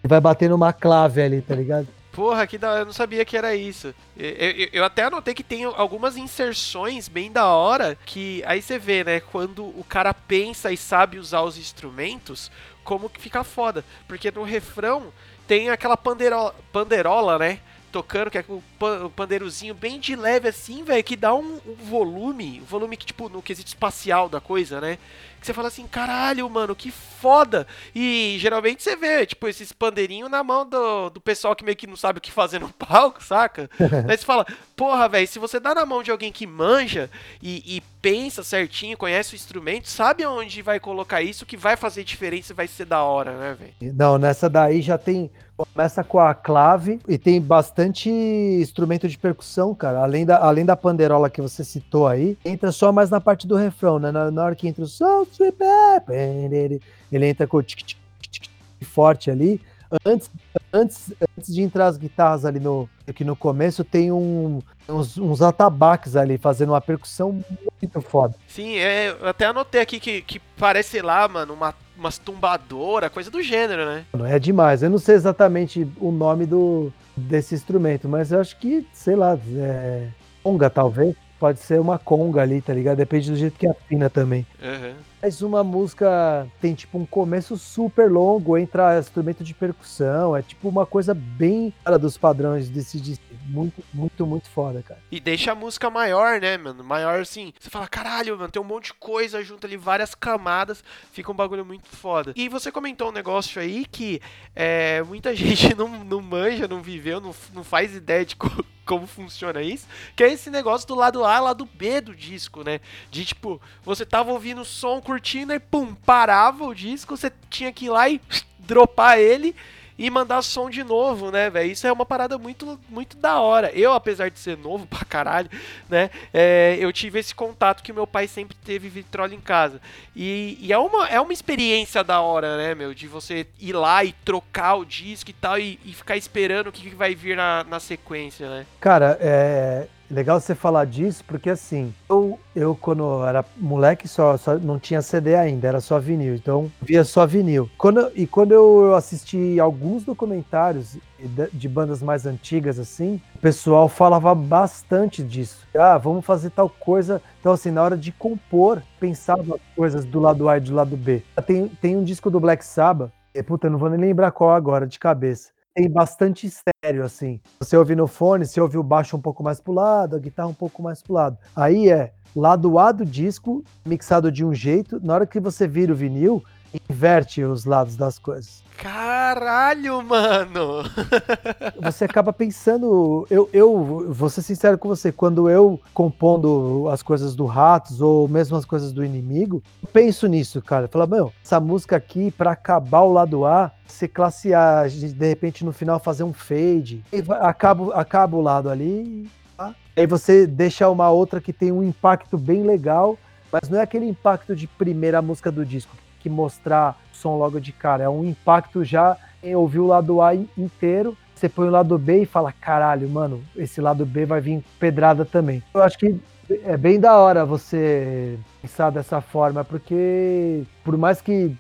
Vai batendo uma clave ali, tá ligado? Porra, que da hora, eu não sabia que era isso. Eu, eu- eu até anotei que tem algumas inserções bem da hora que aí você vê, né, quando o cara pensa e sabe usar os instrumentos, como que fica foda. Porque no refrão tem aquela panderola, panderola né, tocando, que é o, pan, o pandeirozinho bem de leve assim, velho, que dá um, um volume, um volume que, tipo, no quesito espacial da coisa, né, que você fala assim, caralho, mano, que foda. E geralmente você vê, tipo, esses pandeirinhos na mão do, do pessoal que meio que não sabe o que fazer no <laughs> palco, saca? <laughs> Aí você fala, porra, velho, se você dá na mão de alguém que manja e, e pensa certinho, conhece o instrumento, sabe aonde vai colocar isso, que vai fazer diferença e vai ser da hora, né, velho? Não, nessa daí já tem. Começa com a clave e tem bastante instrumento de percussão, cara. Além da, além da panderola que você citou aí, entra só mais na parte do refrão, né? Na, na hora que entra o Soul Sweeper, ele, entra com o tic, tic, tic, tic, forte ali. Antes, antes, antes de entrar as guitarras ali no. Aqui no começo tem um, uns, uns atabaques ali, fazendo uma percussão muito foda. Sim, é, eu até anotei aqui que, que parece, sei lá, mano, uma, umas tumbadoras, coisa do gênero, né? Não é demais. Eu não sei exatamente o nome do, desse instrumento, mas eu acho que, sei lá, é, conga talvez. Pode ser uma conga ali, tá ligado? Depende do jeito que afina também. Uhum. Mas uma música tem tipo um começo super longo, entra instrumento de percussão, é tipo uma coisa bem fora dos padrões desse disco. Muito, muito, muito foda, cara. E deixa a música maior, né, mano? Maior assim. Você fala, caralho, mano, tem um monte de coisa junto ali, várias camadas. Fica um bagulho muito foda. E você comentou um negócio aí que é, muita <laughs> gente não, não manja, não viveu, não, não faz ideia de co- <laughs> como funciona isso. Que é esse negócio do lado A, lado B do disco, né? De tipo, você tava ouvindo o som, curtindo, e pum, parava o disco, você tinha que ir lá e <sniffs> dropar ele e mandar som de novo, né, velho? Isso é uma parada muito, muito da hora. Eu, apesar de ser novo <laughs> pra caralho, né, é, eu tive esse contato que meu pai sempre teve vitrola em casa. E, e é, uma, é uma experiência da hora, né, meu? De você ir lá e trocar o disco e tal, e, e ficar esperando o que, que vai vir na, na sequência, né? Cara, é legal você falar disso, porque assim, eu, eu quando era moleque só, só não tinha CD ainda, era só vinil, então via só vinil. Quando, e quando eu assisti alguns documentários de, de bandas mais antigas, assim, o pessoal falava bastante disso. Ah, vamos fazer tal coisa. Então, assim, na hora de compor, pensava as coisas do lado A e do lado B. Tem, tem um disco do Black Sabbath, e, puta, não vou nem lembrar qual agora, de cabeça tem bastante estéreo, assim. Você ouve no fone, você ouve o baixo um pouco mais pro lado, a guitarra um pouco mais pro lado. Aí é lado A do disco, mixado de um jeito, na hora que você vira o vinil, inverte os lados das coisas. Caralho, mano! <laughs> Você acaba pensando, eu, eu vou ser sincero com você, quando eu compondo as coisas do Ratos ou mesmo as coisas do inimigo, eu penso nisso, cara. Fala, meu, essa música aqui, pra acabar o lado A, ser classe A, de repente no final fazer um fade, e acaba, acaba o lado ali, tá? aí você deixa uma outra que tem um impacto bem legal, mas não é aquele impacto de primeira música do disco, que mostrar o som logo de cara, é um impacto já em ouvir o lado A in- inteiro, você põe o lado B e fala, caralho, mano, esse lado B vai vir pedrada também. Eu acho que é bem da hora você pensar dessa forma, porque por mais que,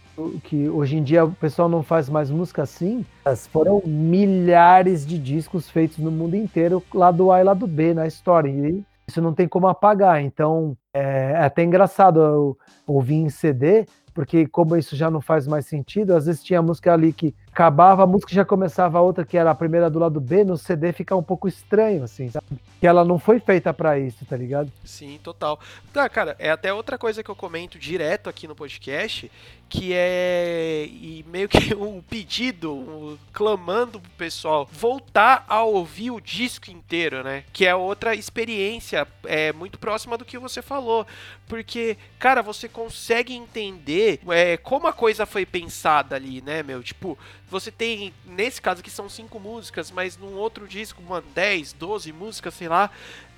que hoje em dia o pessoal não faz mais música assim, foram milhares de discos feitos no mundo inteiro, lado A e lado B na história, e isso não tem como apagar. Então é, é até engraçado eu ouvir em CD, porque como isso já não faz mais sentido, às vezes tinha música ali que acabava, a música já começava a outra, que era a primeira do lado B, no CD fica um pouco estranho, assim, sabe? Que ela não foi feita pra isso, tá ligado? Sim, total. Tá, cara, é até outra coisa que eu comento direto aqui no podcast, que é e meio que <laughs> um pedido, um, clamando pro pessoal voltar a ouvir o disco inteiro, né? Que é outra experiência, é muito próxima do que você falou, porque, cara, você consegue entender é, como a coisa foi pensada ali, né, meu? Tipo, você tem, nesse caso aqui são cinco músicas, mas num outro disco, uma 10, 12 músicas, sei lá,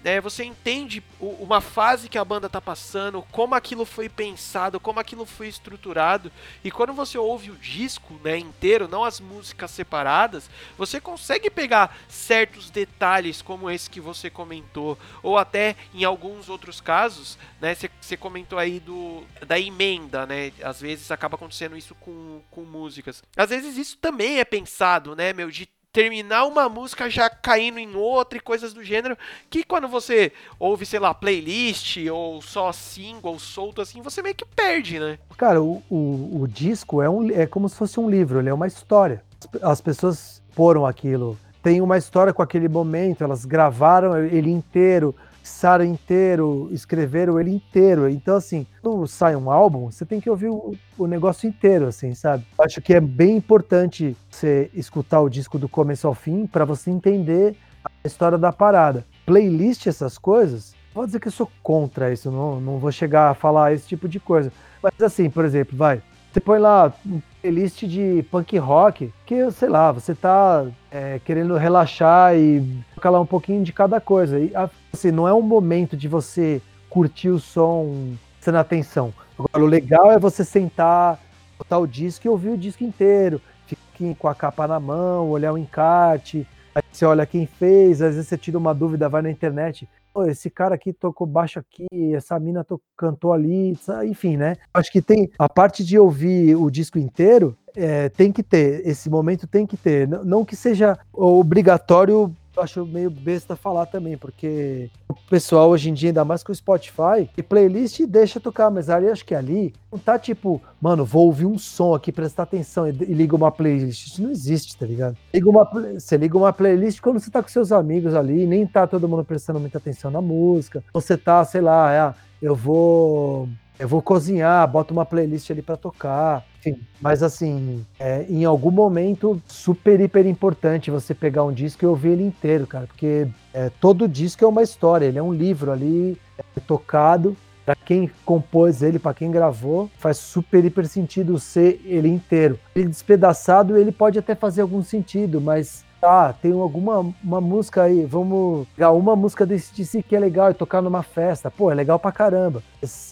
né, você entende uma fase que a banda tá passando, como aquilo foi pensado, como aquilo foi estruturado, e quando você ouve o disco né, inteiro, não as músicas separadas, você consegue pegar certos detalhes como esse que você comentou, ou até em alguns outros casos, né, você, você comentou aí do da emenda, né, às vezes acaba acontecendo isso com, com músicas. Às vezes isso também é pensado, né, meu, de terminar uma música já caindo em outra e coisas do gênero, que quando você ouve, sei lá, playlist ou só single solto assim, você meio que perde, né? Cara, o, o, o disco é, um, é como se fosse um livro, ele é uma história. As- As pessoas foram aquilo, tem uma história com aquele momento, elas gravaram ele inteiro, mixaram inteiro, escreveram ele inteiro. Então, assim, quando sai um álbum, você tem que ouvir o, o negócio inteiro, assim, sabe? Acho que é bem importante você escutar o disco do começo ao fim para você entender a história da parada. Playlist, essas coisas, vou dizer que eu sou contra isso, não, não vou chegar a falar esse tipo de coisa. Mas assim, por exemplo, vai, você põe lá playlist de punk rock, que, sei lá, você tá é, querendo relaxar e lá um pouquinho de cada coisa. E, assim, não é um momento de você curtir o som prestando atenção. Agora, o legal é você sentar, botar o disco e ouvir o disco inteiro. Fique com a capa na mão, olhar o encarte, aí você olha quem fez, às vezes você tira uma dúvida, vai na internet. Esse cara aqui tocou baixo aqui, essa mina to- cantou ali, enfim, né? Acho que tem a parte de ouvir o disco inteiro, é, tem que ter, esse momento tem que ter. N- Não que seja obrigatório, eu acho meio besta falar também, porque o pessoal hoje em dia, ainda mais com o Spotify, e playlist deixa tocar, mas ali acho que ali não tá tipo, mano, vou ouvir um som aqui, prestar atenção e, e liga uma playlist. Isso não existe, tá ligado? Liga uma, você liga uma playlist quando você tá com seus amigos ali, nem tá todo mundo prestando muita atenção na música. Você tá, sei lá, é, eu vou. Eu vou cozinhar, boto uma playlist ali pra tocar. Enfim, mas assim, é, em algum momento, super, hiper importante você pegar um disco e ouvir ele inteiro, cara. Porque é, todo disco é uma história, ele é um livro ali, é, tocado. Pra quem compôs ele, pra quem gravou, faz super, hiper sentido ser ele inteiro. Ele despedaçado, ele pode até fazer algum sentido, mas ah, tem alguma uma música aí, vamos pegar uma música desse DC que é legal e tocar numa festa. Pô, é legal pra caramba.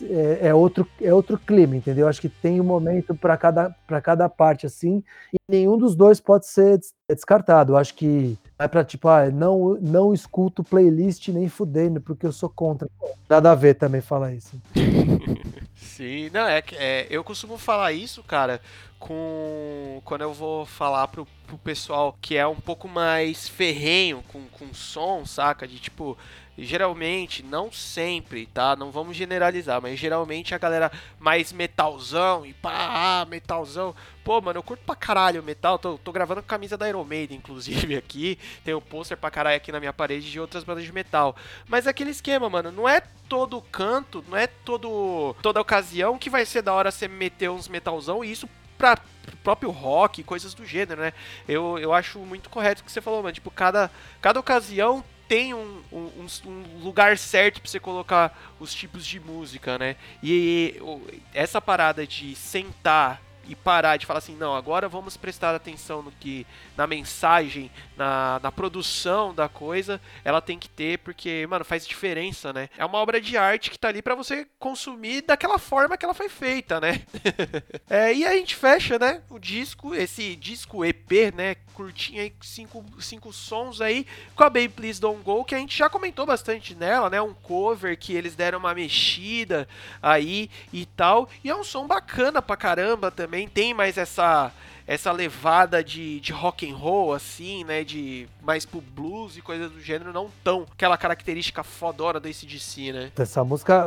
É, é outro, é outro clima, entendeu? Acho que tem um momento pra cada, pra cada parte, assim, e nenhum dos dois pode ser des- descartado. Acho que é pra, tipo, ah, não, não escuto playlist nem fudendo, porque eu sou contra. Nada a ver também falar isso. <laughs> Sim, não, é que é, eu costumo falar isso, cara, com quando eu vou falar pro, pro pessoal que é um pouco mais ferrenho com, com som, saca? De tipo, geralmente, não sempre, tá? Não vamos generalizar, mas geralmente a galera mais metalzão e pá, metalzão. Pô, mano, eu curto pra caralho metal, tô, tô gravando com camisa da Iron Maiden, <laughs> inclusive, aqui. Tem o pôster pra caralho aqui na minha parede de outras bandas de metal. Mas é aquele esquema, mano, não é todo canto, não é todo toda ocasião que vai ser da hora você meter uns metalzão e isso pra próprio rock, coisas do gênero, né? Eu, eu acho muito correto o que você falou, mano. Tipo, cada, cada ocasião tem um, um, um- lugar certo pra você colocar os tipos de música, né? E o- essa parada de sentar e parar de falar assim, não, agora vamos prestar atenção no que na mensagem, na, na produção da coisa, ela tem que ter, porque, mano, faz diferença, né? É uma obra de arte que tá ali pra você consumir daquela forma que ela foi feita, né? <laughs> é, e a gente fecha, né, o disco, esse disco EP, né, curtinho aí, cinco, cinco sons aí, com a Baby Please Don't Go, que a gente já comentou bastante nela, né, um cover que eles deram uma mexida aí e tal, e é um som bacana pra caramba também, também tem mais essa essa levada de, de rock and roll, assim, né? De mais pro blues e coisas do gênero, não tão aquela característica fodora do ACDC, né? Essa música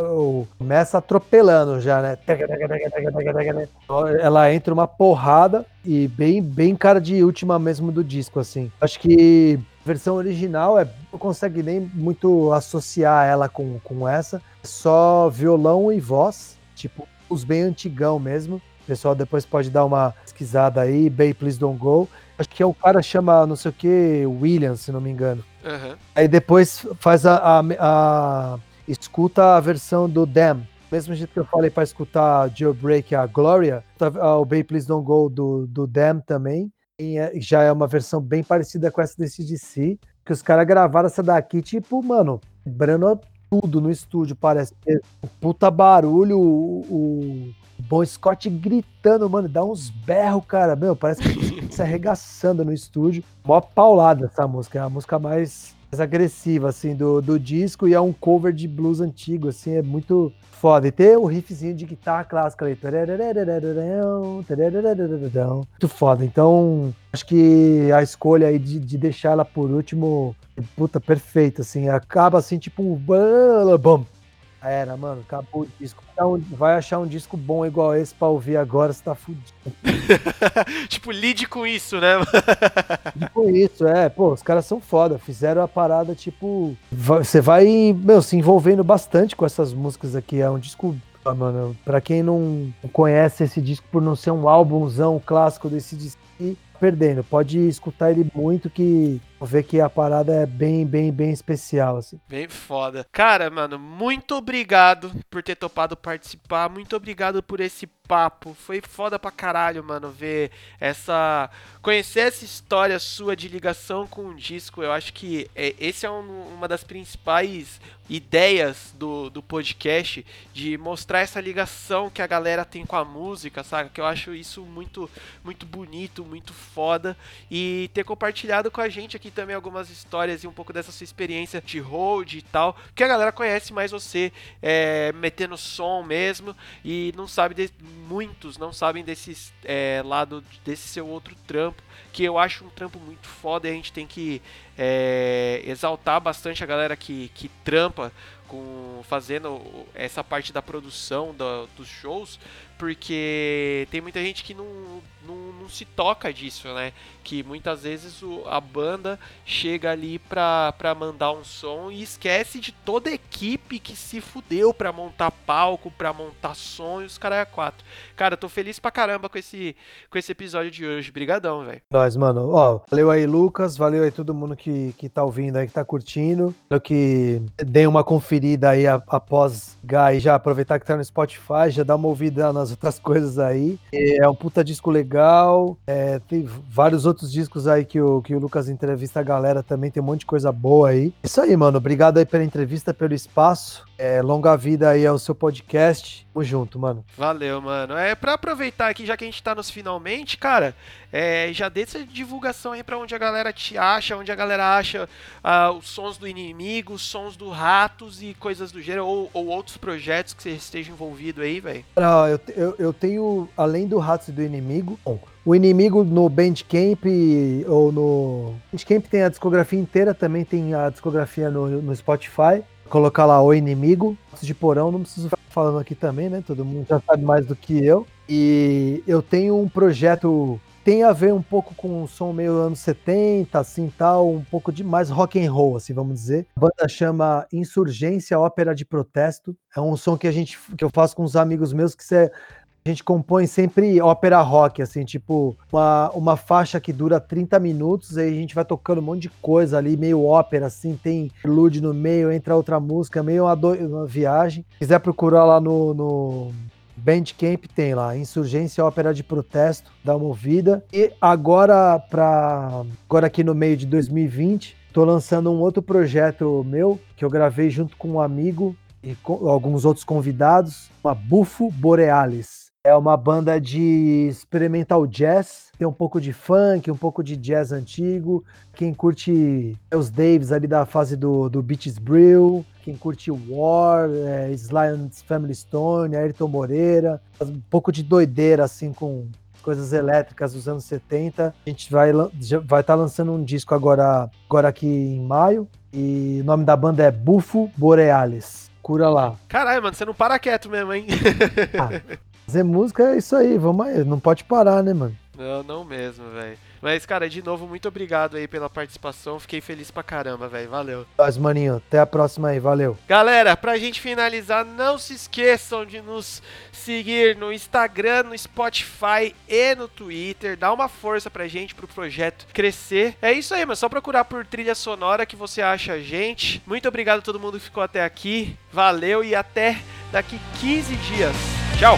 começa atropelando já, né? Ela entra uma porrada e bem, bem cara de última mesmo do disco, assim. Acho que a versão original é, não consegue nem muito associar ela com, com essa. É só violão e voz, tipo, os bem antigão mesmo. O pessoal depois pode dar uma pesquisada aí, Bay Please Don't Go. Acho que é o cara chama não sei o que, Williams, se não me engano. Aham. Aí depois faz a, a, a- escuta a versão do Damn. Mesmo jeito que eu falei para escutar Jailbreak a Gloria, tá- o Bay Please Don't Go do, do Damn também. E é- já é uma versão bem parecida com essa desse DC. Que os caras gravaram essa daqui, tipo, mano, quebrando tudo no estúdio, parece. O puta barulho, o, o Bon Scott gritando, mano, dá uns berros, cara. Meu, parece que <laughs> se arregaçando no estúdio. Mó paulada essa música, é a música mais, mais agressiva, assim, do, do disco e é um cover de blues antigo, assim, é muito foda. E tem o riffzinho de guitarra clássica ali. Muito foda. Então, acho que a escolha aí de, de deixar ela por último, puta, perfeita, assim. Acaba assim, tipo um. Era, mano, acabou o disco. Então, vai achar um disco bom igual esse pra ouvir agora, você tá fudido. <laughs> tipo, lide com isso, né? <laughs> Tipo isso, é, pô, os caras são foda, fizeram a parada, tipo, você vai, meu, se envolvendo bastante com essas músicas aqui, é um disco, ah, mano, pra quem não conhece esse disco por não ser um álbumzão clássico desse disco, perdendo, pode escutar ele muito que ver que a parada é bem, bem, bem especial, assim. Bem foda. Cara, mano, muito obrigado por ter topado participar. Muito obrigado por esse papo. Foi foda pra caralho, mano, ver essa. Conhecer essa história sua de ligação com o disco. Eu acho que é, esse é um- uma das principais ideias do, do podcast de mostrar essa ligação que a galera tem com a música, sabe? Que eu acho isso muito, muito bonito, muito foda. E ter compartilhado com a gente aqui também algumas histórias e um pouco dessa sua experiência de hold e tal. Que a galera conhece mais você é, metendo som mesmo e não sabe de, muitos não sabem desses é, lado desse seu outro trampo que eu acho um trampo muito foda e a gente tem que é, exaltar bastante a galera que, que trampa com fazendo essa parte da produção da- dos shows porque tem muita gente que não, não, não se toca disso, né? Que muitas vezes o- a banda chega ali pra, pra mandar um som e esquece de toda a equipe que se fudeu pra montar palco, pra montar som e os caras é quatro. Cara, eu tô feliz pra caramba com esse, com esse episódio de hoje. Brigadão, velho. Nós, mano. Ó, valeu aí, Lucas. Valeu aí todo mundo que, que tá ouvindo aí, que tá curtindo. Espero que dê uma conferida aí após Guy já aproveitar que tá no Spotify, já dá uma ouvida nas outras <laughs> coisas aí. É um puta disco legal. É, tem vários outros discos aí que o, que o Lucas entrevista a galera também. Tem um monte de coisa boa aí. Isso aí, mano. Obrigado aí pela entrevista, pelo espaço. É, longa vida aí ao seu podcast. Tamo junto, mano. Valeu, mano. É pra aproveitar aqui, já que a gente tá nos finalmente, cara, é, já dê essa divulgação aí pra onde a galera te acha, onde a galera acha ah, os sons do inimigo, sons do Ratos e coisas do gênero, ou, ou outros projetos que você esteja envolvido aí, velho. Eu, eu, eu tenho, além do Ratos e do Inimigo, bom, o Inimigo no Bandcamp ou no... Bandcamp tem a discografia inteira, também tem a discografia no, no Spotify. Colocar lá O Inimigo, de Porão, não preciso ficar falando aqui também, né? Todo mundo já sabe mais do que eu. E eu tenho um projeto tem a ver um pouco com um som meio anos 70, assim, tal, um pouco de mais rock and roll, assim, vamos dizer. A banda chama Insurgência Ópera de Protesto. É um som que a gente que eu faço com uns amigos meus que cê, a gente compõe sempre ópera rock, assim, tipo, uma, uma faixa que dura 30 minutos, aí a gente vai tocando um monte de coisa ali, meio ópera, assim, tem lude no meio, entra outra música, meio uma, do- uma viagem. Se quiser procurar lá no, no Bandcamp, tem lá, Insurgência Ópera de Protesto, dá uma ouvida. E agora, pra, agora aqui no meio de 2020, tô lançando um outro projeto meu, que eu gravei junto com um amigo e alguns outros convidados, uma Bufo Borealis. É uma banda de experimental jazz, tem um pouco de funk, um pouco de jazz antigo. Quem curte os Davis ali da fase do, do Beaches Brill, quem curte War, é, Sly and Family Stone, Ayrton Moreira, um pouco de doideira assim com coisas elétricas dos anos 70. A gente vai já vai estar lançando um disco agora, agora aqui em maio e o nome da banda é Bufo Borealis. Cura lá. Caralho, mano, você não para quieto mesmo, hein? Fazer música é isso aí, vamos aí, não pode parar, né, mano? Não, não mesmo, velho. Mas, cara, de novo, muito obrigado aí pela participação. Fiquei feliz pra caramba, velho. Valeu. Nós, maninho, até a próxima aí, valeu. Galera, pra gente finalizar, não se esqueçam de nos seguir no Instagram, no Spotify e no Twitter. Dá uma força pra gente, pro projeto crescer. É isso aí, mas só procurar por trilha sonora que você acha a gente. Muito obrigado a todo mundo que ficou até aqui. Valeu e até daqui 15 dias. Tchau!